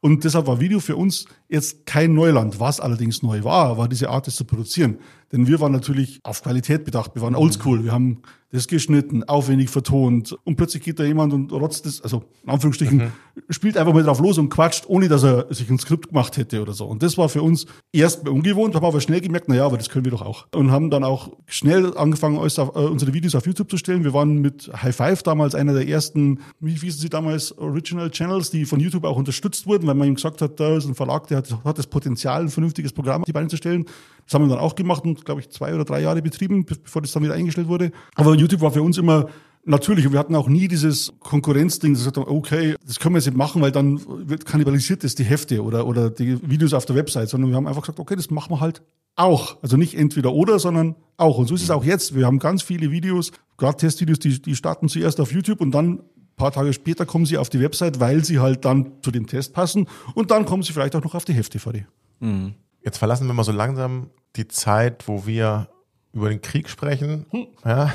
Speaker 4: Und deshalb war Video für uns jetzt kein Neuland. Was allerdings neu war, war diese Art, es zu produzieren. Denn wir waren natürlich auf Qualität bedacht. Wir waren oldschool. Wir haben das geschnitten, aufwendig vertont. Und plötzlich geht da jemand und rotzt das, also in Anführungsstrichen, spielt einfach mal drauf los und quatscht, ohne dass er sich ein Skript gemacht hätte oder so. Und das war für uns erst ungewohnt, haben aber schnell gemerkt, na ja, aber das können wir doch auch. Und haben dann auch schnell angefangen, uns auf, äh, unsere Videos auf YouTube zu stellen. Wir waren mit High Five damals einer der ersten, wie hießen sie damals, Original Channels, die von YouTube auch unterstützt wurden, weil man ihm gesagt hat, da ist ein Verlag, der hat, hat das Potenzial, ein vernünftiges Programm auf die Beine zu stellen. Das haben wir dann auch gemacht und, glaube ich, zwei oder drei Jahre betrieben, be- bevor das dann wieder eingestellt wurde. Aber YouTube war für uns immer natürlich und wir hatten auch nie dieses Konkurrenzding, das haben, okay, das können wir jetzt nicht machen, weil dann wird kannibalisiert das die Hefte oder, oder die Videos auf der Website, sondern wir haben einfach gesagt, okay, das machen wir halt auch. Also nicht entweder oder, sondern auch. Und so ist es auch jetzt. Wir haben ganz viele Videos, gerade Testvideos, die, die starten zuerst auf YouTube und dann ein paar Tage später kommen sie auf die Website, weil sie halt dann zu dem Test passen und dann kommen sie vielleicht auch noch auf die Hefte-DVD.
Speaker 1: Jetzt verlassen wir mal so langsam die Zeit, wo wir über den Krieg sprechen. Ja.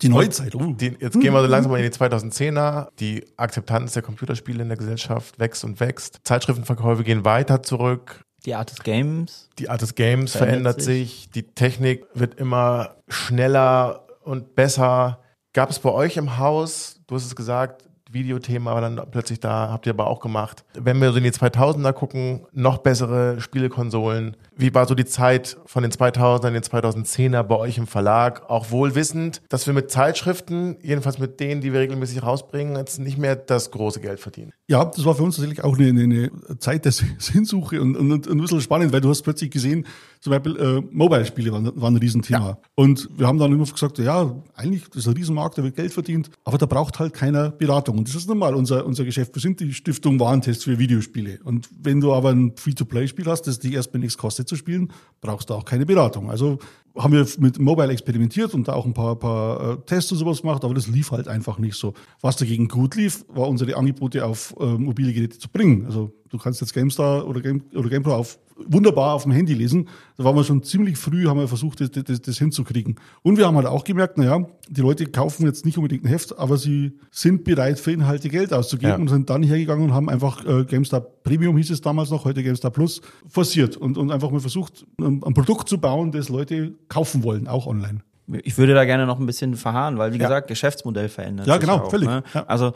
Speaker 4: Die Neuzeit, oh.
Speaker 1: Die, jetzt gehen wir so langsam mal in die 2010er. Die Akzeptanz der Computerspiele in der Gesellschaft wächst und wächst. Zeitschriftenverkäufe gehen weiter zurück.
Speaker 2: Die Art des Games.
Speaker 1: Die Art des Games
Speaker 2: Verändert
Speaker 1: verändert sich. Die Technik wird immer schneller und besser. Gab es bei euch im Haus, du hast es gesagt, Videothema war dann plötzlich da, habt ihr aber auch gemacht. Wenn wir so in die 2000er gucken, noch bessere Spielekonsolen. Wie war so die Zeit von den 2000er in den 2010er bei euch im Verlag? Auch wohl wissend, dass wir mit Zeitschriften, jedenfalls mit denen, die wir regelmäßig rausbringen, jetzt nicht mehr das große Geld verdienen.
Speaker 4: Ja, das war für uns tatsächlich auch eine, eine, eine Zeit der Sinnsuche und, und, und ein bisschen spannend, weil du hast plötzlich gesehen, zum Beispiel äh, Mobile-Spiele waren, waren ein Riesenthema. Und wir haben dann immer gesagt, ja, eigentlich das ist ein Riesenmarkt, da wird Geld verdient, aber da braucht halt keiner Beratung. Und das ist normal unser, unser Geschäft. Wir sind die Stiftung Warentest für Videospiele. Und wenn du aber ein Free-to-Play-Spiel hast, das dir erstmal nichts kostet zu spielen, brauchst du auch keine Beratung. Also haben wir mit Mobile experimentiert und da auch ein paar, paar äh, Tests und sowas gemacht, aber das lief halt einfach nicht so. Was dagegen gut lief, war unsere Angebote auf äh, mobile Geräte zu bringen. Also du kannst jetzt GameStar oder, Game, oder GamePro auf, wunderbar auf dem Handy lesen. Da waren wir schon ziemlich früh, haben wir versucht, das, das, das hinzukriegen. Und wir haben halt auch gemerkt, naja, die Leute kaufen jetzt nicht unbedingt ein Heft, aber sie sind bereit, für Inhalte Geld auszugeben
Speaker 1: Ja.
Speaker 4: und sind dann hergegangen und haben einfach äh, GameStar Premium hieß es damals noch, heute GameStar Plus, forciert und, und einfach mal versucht, ein, ein Produkt zu bauen, das Leute kaufen wollen, auch online.
Speaker 2: Ich würde da gerne noch ein bisschen verharren, weil wie
Speaker 4: Ja.
Speaker 2: gesagt, Geschäftsmodell verändert
Speaker 4: Ja,
Speaker 2: sich
Speaker 4: genau,
Speaker 2: auch,
Speaker 4: völlig.
Speaker 2: Ne?
Speaker 4: Ja.
Speaker 2: Also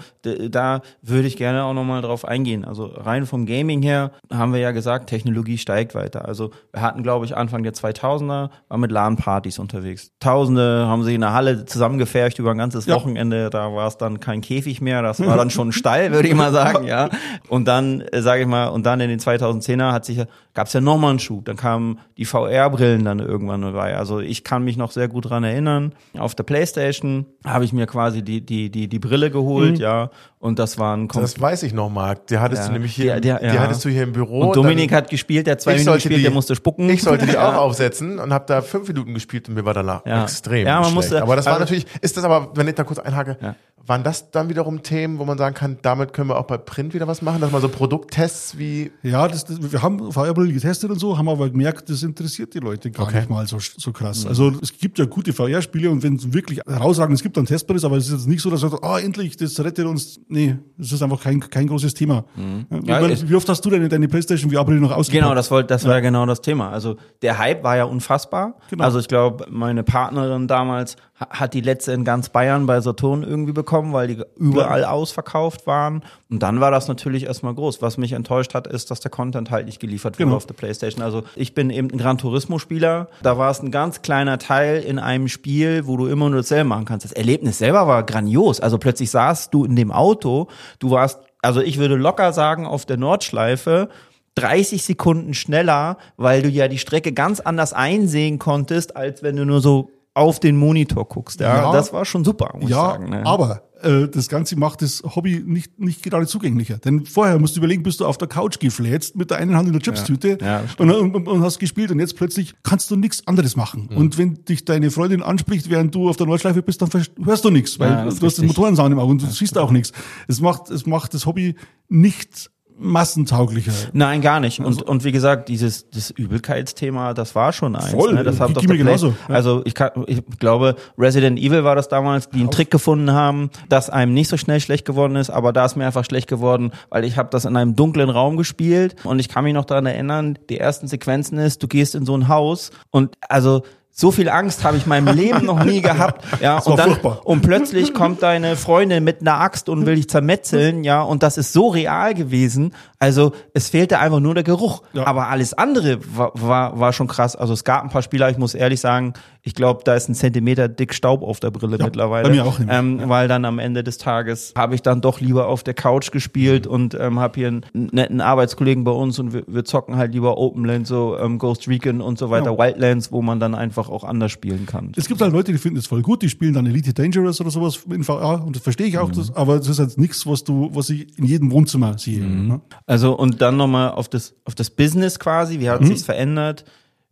Speaker 2: da würde ich gerne auch noch mal drauf eingehen. Also rein vom Gaming her haben wir ja gesagt, Technologie steigt weiter. Also wir hatten, glaube ich, Anfang der 2000er war mit LAN-Partys unterwegs. Tausende haben sich in der Halle zusammengefercht über ein ganzes
Speaker 4: Ja.
Speaker 2: Wochenende. Da war es dann kein Käfig mehr, das war dann schon Stall, würde ich mal sagen. Ja. Und dann äh, sage ich mal, und dann in den 2010er hat sich gab es ja noch mal einen Schub. Dann kamen die VR-Brillen dann irgendwann dabei. Also ich kann mich noch sehr gut dran dran erinnern. Auf der Playstation habe ich mir quasi die, die, die, die Brille geholt, ja. Und das war ein
Speaker 1: Das weiß ich noch, Marc. Der hattest
Speaker 2: Ja.
Speaker 1: du nämlich hier,
Speaker 2: Der- der-
Speaker 1: die
Speaker 2: ja.
Speaker 1: hattest du hier im Büro.
Speaker 2: Und Dominik
Speaker 1: dann-
Speaker 2: hat gespielt, der hat zwei Minuten gespielt,
Speaker 1: die,
Speaker 2: der musste spucken.
Speaker 1: Ich sollte die auch aufsetzen und habe da fünf Minuten gespielt und mir war danach
Speaker 2: Ja.
Speaker 1: extrem
Speaker 2: Ja, man
Speaker 1: schlecht.
Speaker 2: musste-
Speaker 1: aber das war
Speaker 2: also-
Speaker 1: natürlich, ist das aber, wenn ich da kurz einhake,
Speaker 2: Ja.
Speaker 1: waren das dann wiederum Themen, wo man sagen kann, damit können wir auch bei Print wieder was machen, dass man so Produkttests wie
Speaker 4: Ja, das, das, wir haben VR-Brillen getestet und so, haben aber gemerkt, das interessiert die Leute gar
Speaker 1: Okay.
Speaker 4: nicht mal so, so krass. Also es gibt ja gute VR-Spiele und wenn es wirklich herausragend es gibt dann Testbericht, aber es ist jetzt nicht so, dass man sagt, oh, endlich, das rettet uns. Nee, das ist einfach kein, kein großes Thema. Wie,
Speaker 2: Ja, ich-
Speaker 4: wie oft hast du denn deine Playstation VR-Brille noch ausgepackt?
Speaker 2: Genau, das wollte, das war ja genau das Thema. Also der Hype war ja unfassbar.
Speaker 4: Genau.
Speaker 2: Also ich glaube, meine Partnerin damals hat die letzte in ganz Bayern bei Saturn irgendwie bekommen, weil die überall ausverkauft waren. Und dann war das natürlich erstmal groß. Was mich enttäuscht hat, ist, dass der Content halt nicht geliefert wurde
Speaker 4: Genau.
Speaker 2: auf der PlayStation. Also ich bin eben ein Gran Turismo-Spieler. Da war es ein ganz kleiner Teil in einem Spiel, wo du immer nur dasselbe machen kannst. Das Erlebnis selber war grandios. Also plötzlich saßt du in dem Auto, du warst, also ich würde locker sagen, auf der Nordschleife 30 Sekunden schneller, weil du ja die Strecke ganz anders einsehen konntest, als wenn du nur so auf den Monitor guckst. Ja,
Speaker 4: Ja.
Speaker 2: das war schon super, muss ich
Speaker 4: Ja,
Speaker 2: sagen. Ne?
Speaker 4: aber äh, das Ganze macht das Hobby nicht, nicht gerade zugänglicher. Denn vorher musst du überlegen, bist du auf der Couch gefläzt mit der einen Hand in der Chipstüte
Speaker 2: Ja, das
Speaker 4: und, und, und hast gespielt und jetzt plötzlich kannst du nichts anderes machen.
Speaker 2: Mhm.
Speaker 4: Und wenn dich deine Freundin anspricht, während du auf der Nordschleife bist, dann hörst du nichts, weil
Speaker 2: Ja,
Speaker 4: du hast den. Motorensound im Auge und du siehst auch nichts. Es macht, es macht das Hobby nicht massentauglicher.
Speaker 2: Nein, gar nicht. Und, und wie gesagt, dieses das Übelkeitsthema, das war schon eins.
Speaker 4: Voll,
Speaker 2: ne? Das
Speaker 4: ging
Speaker 2: doch
Speaker 4: mir genauso, ja.
Speaker 2: Also ich, kann, ich glaube, Resident Evil war das damals, die einen Trick gefunden haben, dass einem nicht so schnell schlecht geworden ist, aber da ist mir einfach schlecht geworden, weil ich habe das in einem dunklen Raum gespielt und ich kann mich noch daran erinnern, die ersten Sequenzen ist, du gehst in so ein Haus und also so viel Angst habe ich in meinem Leben noch nie gehabt. Ja, und dann
Speaker 4: furchtbar.
Speaker 2: und plötzlich kommt deine Freundin mit einer Axt und will dich zermetzeln, ja, und das ist so real gewesen. Also es fehlte einfach nur der Geruch.
Speaker 4: Ja.
Speaker 2: Aber alles andere war, war, war schon krass. Also es gab ein paar Spieler, ich muss ehrlich sagen, ich glaube, da ist ein Zentimeter dick Staub auf der Brille mittlerweile.
Speaker 4: bei mir auch nämlich.
Speaker 2: ähm, Weil dann am Ende des Tages habe ich dann doch lieber auf der Couch gespielt und ähm, habe hier einen netten Arbeitskollegen bei uns und wir, wir zocken halt lieber Openland, so ähm, Ghost Recon und so weiter,
Speaker 4: Ja.
Speaker 2: Wildlands, wo man dann einfach auch anders spielen kann.
Speaker 4: Es gibt halt Leute, die finden es voll gut, die spielen dann Elite Dangerous oder sowas in VR und das verstehe ich auch, das, aber es ist halt nichts, was du, was ich in jedem Wohnzimmer sehe. Ne?
Speaker 2: Also und dann nochmal auf das, auf das Business quasi, wie hat
Speaker 4: Mhm.
Speaker 2: sich's verändert?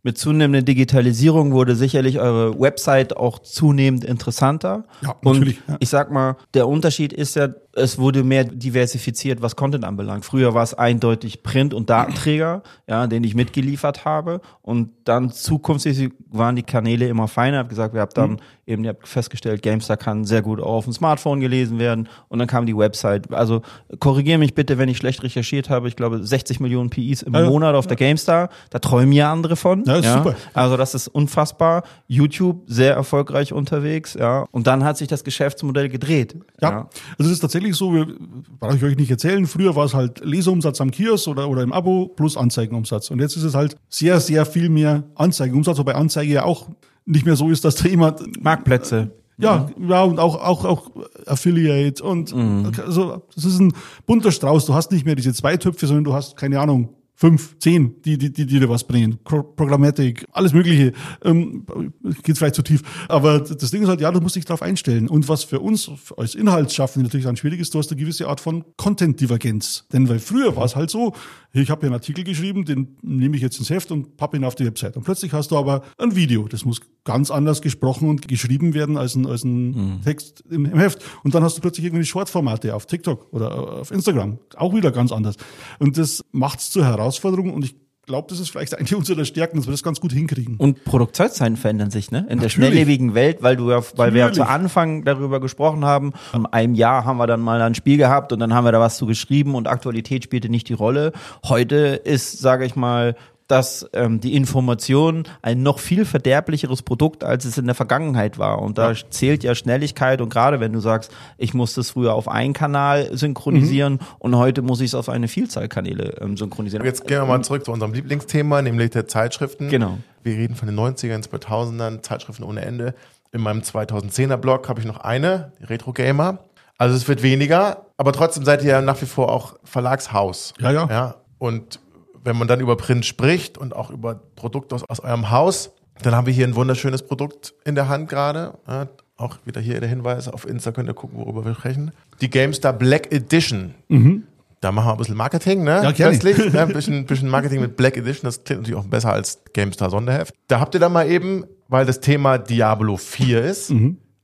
Speaker 2: Mit zunehmender Digitalisierung wurde sicherlich eure Website auch zunehmend interessanter.
Speaker 4: Ja,
Speaker 2: und
Speaker 4: natürlich, ja.
Speaker 2: ich sag mal, der Unterschied ist ja, es wurde mehr diversifiziert, was Content anbelangt. Früher war es eindeutig Print- und Datenträger, ja, den ich mitgeliefert habe. Und dann zukünftig waren die Kanäle immer feiner. Hab gesagt, wir habt dann
Speaker 4: Mhm.
Speaker 2: eben, ihr habt festgestellt, GameStar kann sehr gut auch auf dem Smartphone gelesen werden. Und dann kam die Website. Also korrigiere mich bitte, wenn ich schlecht recherchiert habe. Ich glaube, 60 Millionen PIs im
Speaker 4: Ja, ja.
Speaker 2: Monat auf der GameStar. Da träumen ja andere von.
Speaker 4: Ja, ist super.
Speaker 2: Also das ist unfassbar. YouTube sehr erfolgreich unterwegs, ja. Und dann hat sich das Geschäftsmodell gedreht.
Speaker 4: Ja. also es ist tatsächlich so, wir, brauche ich euch nicht erzählen, früher war es halt Leseumsatz am Kiosk oder, oder im Abo plus Anzeigenumsatz. Und jetzt ist es halt sehr, sehr viel mehr Anzeigenumsatz, wobei Anzeige ja auch nicht mehr so ist, dass da jemand
Speaker 2: Marktplätze.
Speaker 4: Ja, ja, und auch, auch, auch Affiliate und also das ist ein bunter Strauß. Du hast nicht mehr diese zwei Töpfe, sondern du hast, keine Ahnung, fünf, zehn, die, die, die, die dir was bringen. Pro- Programmatic, alles Mögliche. Ähm, geht vielleicht zu tief. Aber das Ding ist halt, ja, du musst dich darauf einstellen. Und was für uns als Inhaltsschaffende natürlich dann schwierig ist, du hast eine gewisse Art von Content-Divergenz. Denn weil früher war es halt so, ich habe hier einen Artikel geschrieben, den nehme ich jetzt ins Heft und pappe ihn auf die Website. Und plötzlich hast du aber ein Video. Das muss ganz anders gesprochen und geschrieben werden als ein, als ein Text im, im Heft. Und dann hast du plötzlich irgendwie Short-Formate auf TikTok oder auf Instagram. Auch wieder ganz anders. Und das macht es zur Herausforderung und ich glaube, das ist vielleicht eine unserer Stärken, dass wir das ganz gut hinkriegen.
Speaker 2: Und Produktionszeiten verändern sich, ne? In der
Speaker 4: Natürlich.
Speaker 2: schnelllebigen Welt, weil du ja, weil wir ja zu
Speaker 4: Natürlich.
Speaker 2: Anfang darüber gesprochen haben. In einem Jahr haben wir dann mal ein Spiel gehabt und dann haben wir da was zu geschrieben und Aktualität spielte nicht die Rolle. Heute ist, sage ich mal, dass ähm, die Information ein noch viel verderblicheres Produkt, als es in der Vergangenheit war. Und da zählt ja Schnelligkeit. Und gerade wenn du sagst, ich muss das früher auf einen Kanal synchronisieren und heute muss ich es auf eine Vielzahl Kanäle ähm, synchronisieren.
Speaker 1: Jetzt gehen wir mal zurück zu unserem Lieblingsthema, nämlich der Zeitschriften.
Speaker 2: Genau.
Speaker 1: Wir reden von den 90ern, 2000ern, Zeitschriften ohne Ende. In meinem 2010er Blog habe ich noch eine, die Retro Gamer. Also es wird weniger, aber trotzdem seid ihr ja nach wie vor auch Verlagshaus.
Speaker 4: Ja, ja.
Speaker 1: ja. Und wenn man dann über Print spricht und auch über Produkte aus, aus eurem Haus, Dann haben wir hier ein wunderschönes Produkt in der Hand gerade. Ja, auch wieder hier der Hinweis, auf Insta könnt ihr gucken, worüber wir sprechen. Die GameStar Black Edition. Da machen wir ein bisschen Marketing, ne?
Speaker 4: Ja.
Speaker 1: Plötzlich, ne? Ein bisschen, bisschen Marketing mit Black Edition, das klingt natürlich auch besser als GameStar Sonderheft. Da habt ihr dann mal eben, weil das Thema Diablo 4 ist,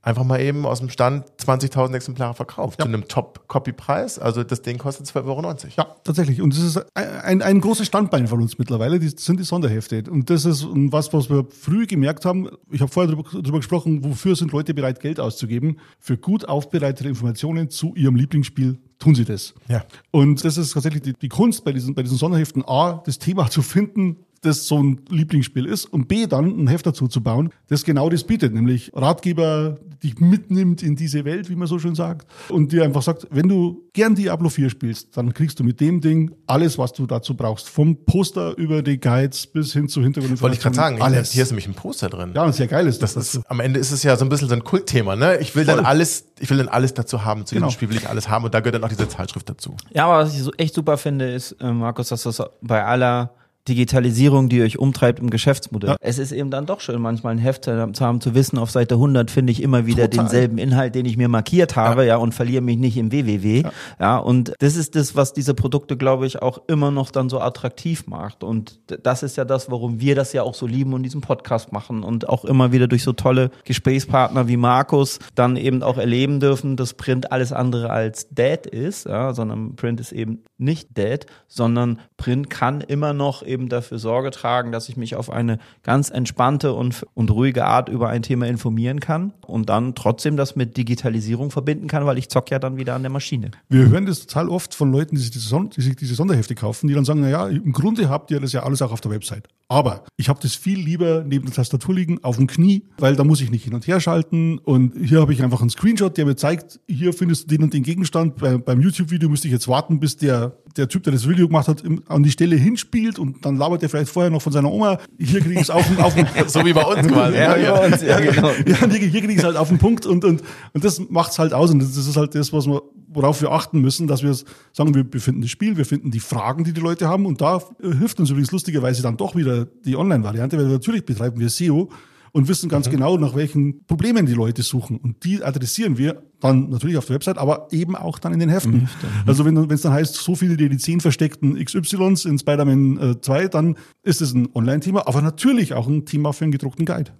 Speaker 1: einfach mal eben aus dem Stand 20.000 Exemplare verkauft. Zu einem Top-Copy-Preis. Also das Ding kostet 12,90 Euro.
Speaker 4: Ja, tatsächlich. Und das ist ein, ein großes Standbein von uns mittlerweile, das sind die Sonderhefte. Und das ist was, was wir früh gemerkt haben. Ich habe vorher darüber, darüber gesprochen, wofür sind Leute bereit, Geld auszugeben. Für gut aufbereitete Informationen zu ihrem Lieblingsspiel tun sie das.
Speaker 1: Ja.
Speaker 4: Und das ist tatsächlich die, die Kunst bei diesen, bei diesen Sonderheften, A, das Thema zu finden, das so ein Lieblingsspiel ist und B, dann ein Heft dazu zu bauen, das genau das bietet, nämlich Ratgeber, die mitnimmt in diese Welt, wie man so schön sagt, und dir einfach sagt, wenn du gern Diablo 4 spielst, dann kriegst du mit dem Ding alles, was du dazu brauchst. Vom Poster über die Guides bis hin zu Hintergrund.
Speaker 1: Wollte ich gerade sagen,
Speaker 4: alles.
Speaker 1: hier ist nämlich ein Poster drin.
Speaker 4: ja, und sehr geil ist
Speaker 1: Das ist, am Ende ist es ja so ein bisschen so ein Kultthema, ne? Ich will dann
Speaker 4: Voll.
Speaker 1: alles, ich will dann alles dazu haben. Zu
Speaker 4: Genau.
Speaker 1: diesem Spiel will ich alles haben und da gehört dann auch diese Zeitschrift dazu.
Speaker 2: Ja, aber was ich so echt super finde, ist, äh, Markus, dass das bei aller Digitalisierung, die euch umtreibt im Geschäftsmodell.
Speaker 4: Ja.
Speaker 2: Es ist eben dann doch schön, manchmal ein Heft zu haben, zu wissen, auf Seite 100 finde ich immer wieder
Speaker 4: Total.
Speaker 2: denselben Inhalt, den ich mir markiert habe, ja, und verliere mich nicht im WWW. Ja. und das ist das, was diese Produkte, glaube ich, auch immer noch dann so attraktiv macht. Und das ist ja das, warum wir das ja auch so lieben und diesen Podcast machen und auch immer wieder durch so tolle Gesprächspartner wie Markus dann eben auch erleben dürfen, dass Print alles andere als dead ist, ja, sondern Print ist eben nicht dead, sondern Print kann immer noch eben dafür Sorge tragen, dass ich mich auf eine ganz entspannte und, und ruhige Art über ein Thema informieren kann und dann trotzdem das mit Digitalisierung verbinden kann, weil ich zock ja dann wieder an der Maschine.
Speaker 4: Wir hören das total oft von Leuten, die sich diese, Son die sich diese Sonderhefte kaufen, die dann sagen, na ja, im Grunde habt ihr das ja alles auch auf der Website. Aber ich habe das viel lieber neben der Tastatur liegen, auf dem Knie, weil da muss ich nicht hin und her schalten. Und hier habe ich einfach einen Screenshot, der mir zeigt, hier findest du den und den Gegenstand. Bei, beim YouTube-Video müsste ich jetzt warten, bis der, der Typ, der das Video gemacht hat, im, an die Stelle hinspielt und dann labert er vielleicht vorher noch von seiner Oma. Hier kriege ich es auf, auf, dem-
Speaker 1: So wie bei uns quasi.
Speaker 2: Ja,
Speaker 1: ne?
Speaker 2: bei uns, ja, genau.
Speaker 4: ja, hier, hier kriege ich es halt auf den Punkt und, und, und das macht's halt aus. Und das ist halt das, was wir, worauf wir achten müssen, dass wir sagen, wir befinden das Spiel, wir finden die Fragen, die die Leute haben. Und da hilft uns übrigens lustigerweise dann doch wieder die Online-Variante, weil natürlich betreiben wir SEO und wissen ganz genau, nach welchen Problemen die Leute suchen. Und die adressieren wir dann natürlich auf der Website, aber eben auch dann in den Heften. Also wenn es dann heißt, so viele die zehn versteckten XYs in Spider-Man äh, 2, dann ist es ein Online-Thema, aber natürlich auch ein Thema für einen gedruckten Guide.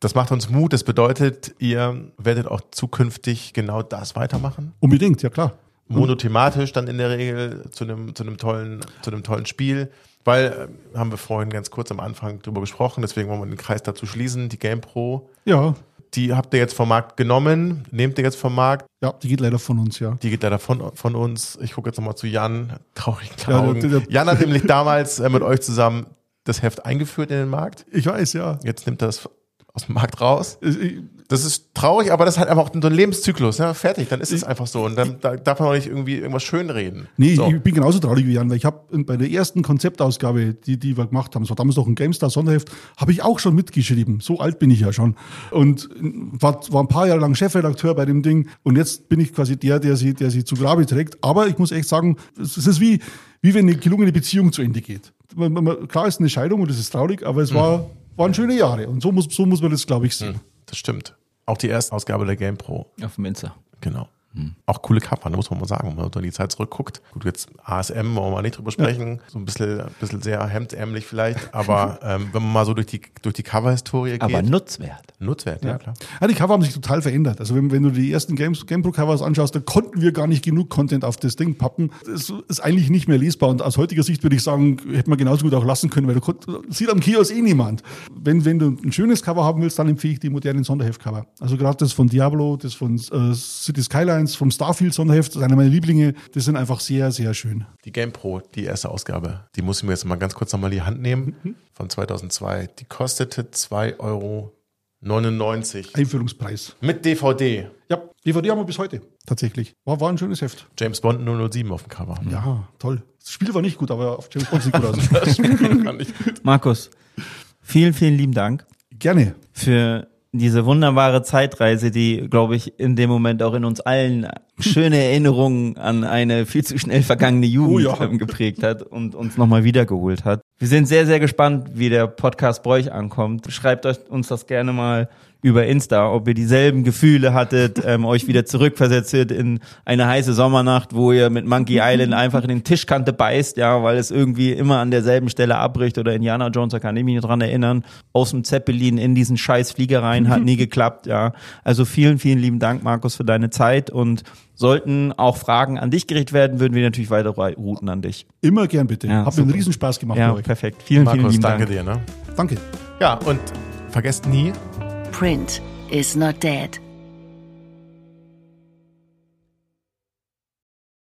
Speaker 1: Das macht uns Mut. Das bedeutet, ihr werdet auch zukünftig genau das weitermachen.
Speaker 4: Unbedingt, ja klar.
Speaker 1: Monothematisch dann in der Regel zu einem, zu einem tollen, zu einem tollen Spiel. Weil, äh, haben wir vorhin ganz kurz am Anfang drüber gesprochen, deswegen wollen wir den Kreis dazu schließen. Die GamePro,
Speaker 4: Ja,
Speaker 1: die habt ihr jetzt vom Markt genommen, nehmt ihr jetzt vom Markt.
Speaker 4: ja, die geht leider von uns, ja.
Speaker 1: Die geht leider von, von uns. Ich gucke jetzt nochmal zu Jan, traurigen
Speaker 4: Ja,
Speaker 1: Augen.
Speaker 4: der- der-
Speaker 1: Jan hat nämlich damals äh, mit euch zusammen das Heft eingeführt in den Markt.
Speaker 4: Ich weiß, ja.
Speaker 1: Jetzt nimmt er das aus dem Markt raus. Das ist traurig, aber das ist halt einfach auch so ein Lebenszyklus. Ja, fertig, dann ist es einfach so. Und dann da darf man auch nicht irgendwie irgendwas schönreden.
Speaker 4: Nee,
Speaker 1: so.
Speaker 4: ich bin genauso traurig wie Jan, weil ich habe bei der ersten Konzeptausgabe, die, die wir gemacht haben, das war damals noch ein GameStar Sonderheft, habe ich auch schon mitgeschrieben. So alt bin ich ja schon. Und war, war ein paar Jahre lang Chefredakteur bei dem Ding. Und jetzt bin ich quasi der, der sie, der sie zu Grabe trägt. Aber ich muss echt sagen, es ist wie, wie wenn eine gelungene Beziehung zu Ende geht. Klar ist eine Scheidung und es ist traurig, aber es war, waren schöne Jahre. Und so muss, so muss man das, glaube ich, sehen.
Speaker 1: Das stimmt. Auch die erste Ausgabe der GamePro.
Speaker 2: Auf dem Insta.
Speaker 1: Genau. Auch coole Cover, ne, muss man mal sagen, wenn man in die Zeit zurückguckt. Gut, jetzt ASM wollen wir mal nicht drüber sprechen. So ein bisschen, ein bisschen sehr hemdärmlich vielleicht. Aber ähm, wenn man mal so durch die, durch die Cover-Historie geht.
Speaker 2: Aber nutzwert.
Speaker 1: Nutzwert, ja, klar.
Speaker 4: Ja, die Cover haben sich total verändert. Also wenn, wenn du die ersten Games, GamePro-Covers anschaust, da konnten wir gar nicht genug Content auf das Ding pappen. Das ist eigentlich nicht mehr lesbar. Und aus heutiger Sicht würde ich sagen, hätte man genauso gut auch lassen können, weil du konnt, sieht am Kiosk eh niemand. Wenn, wenn du ein schönes Cover haben willst, dann empfehle ich die modernen Sonderheft-Cover. Also gerade das von Diablo, das von äh, City Skylines, vom Starfield-Sonderheft, das ist einer meiner Lieblinge. Das sind einfach sehr, sehr schön.
Speaker 1: Die GamePro, die erste Ausgabe, die muss ich mir jetzt mal ganz kurz nochmal die Hand nehmen. Von 2002. Die kostete 2,99 Euro.
Speaker 4: Einführungspreis.
Speaker 1: Mit DVD.
Speaker 4: Ja, DVD haben wir bis heute. Tatsächlich. War, war ein schönes Heft.
Speaker 1: James Bond 007 auf dem Cover.
Speaker 4: Ja, toll. Das Spiel war nicht gut, aber auf James Bond sieht gut aus.
Speaker 2: Markus, vielen, vielen lieben Dank
Speaker 4: Gerne.
Speaker 2: für diese wunderbare Zeitreise, die, glaube ich, in dem Moment auch in uns allen schöne Erinnerungen an eine viel zu schnell vergangene Jugend
Speaker 4: Oh ja.
Speaker 2: ähm, geprägt hat und uns nochmal wiedergeholt hat. Wir sind sehr, sehr gespannt, wie der Podcast bei euch ankommt. Schreibt euch uns das gerne mal über Insta, ob ihr dieselben Gefühle hattet, ähm, euch wieder zurückversetzt in eine heiße Sommernacht, wo ihr mit Monkey Island einfach in den Tischkante beißt, ja, weil es irgendwie immer an derselben Stelle abbricht oder Indiana Jones, da kann ich mich nicht dran erinnern, aus dem Zeppelin in diesen scheiß Flieger rein, hat nie geklappt, ja. Also vielen, vielen lieben Dank, Markus, für deine Zeit und sollten auch Fragen an dich gerichtet werden, würden wir natürlich weiter routen an dich.
Speaker 4: Immer gern bitte.
Speaker 2: Ja,
Speaker 4: Hat mir einen. Riesenspaß gemacht
Speaker 2: Ja,
Speaker 4: bei euch.
Speaker 2: perfekt. Vielen, vielen
Speaker 1: Markus,
Speaker 2: lieben
Speaker 1: danke
Speaker 2: Dank.
Speaker 1: dir. Ne?
Speaker 4: Danke.
Speaker 1: Ja, und vergesst nie,
Speaker 3: Print is not dead.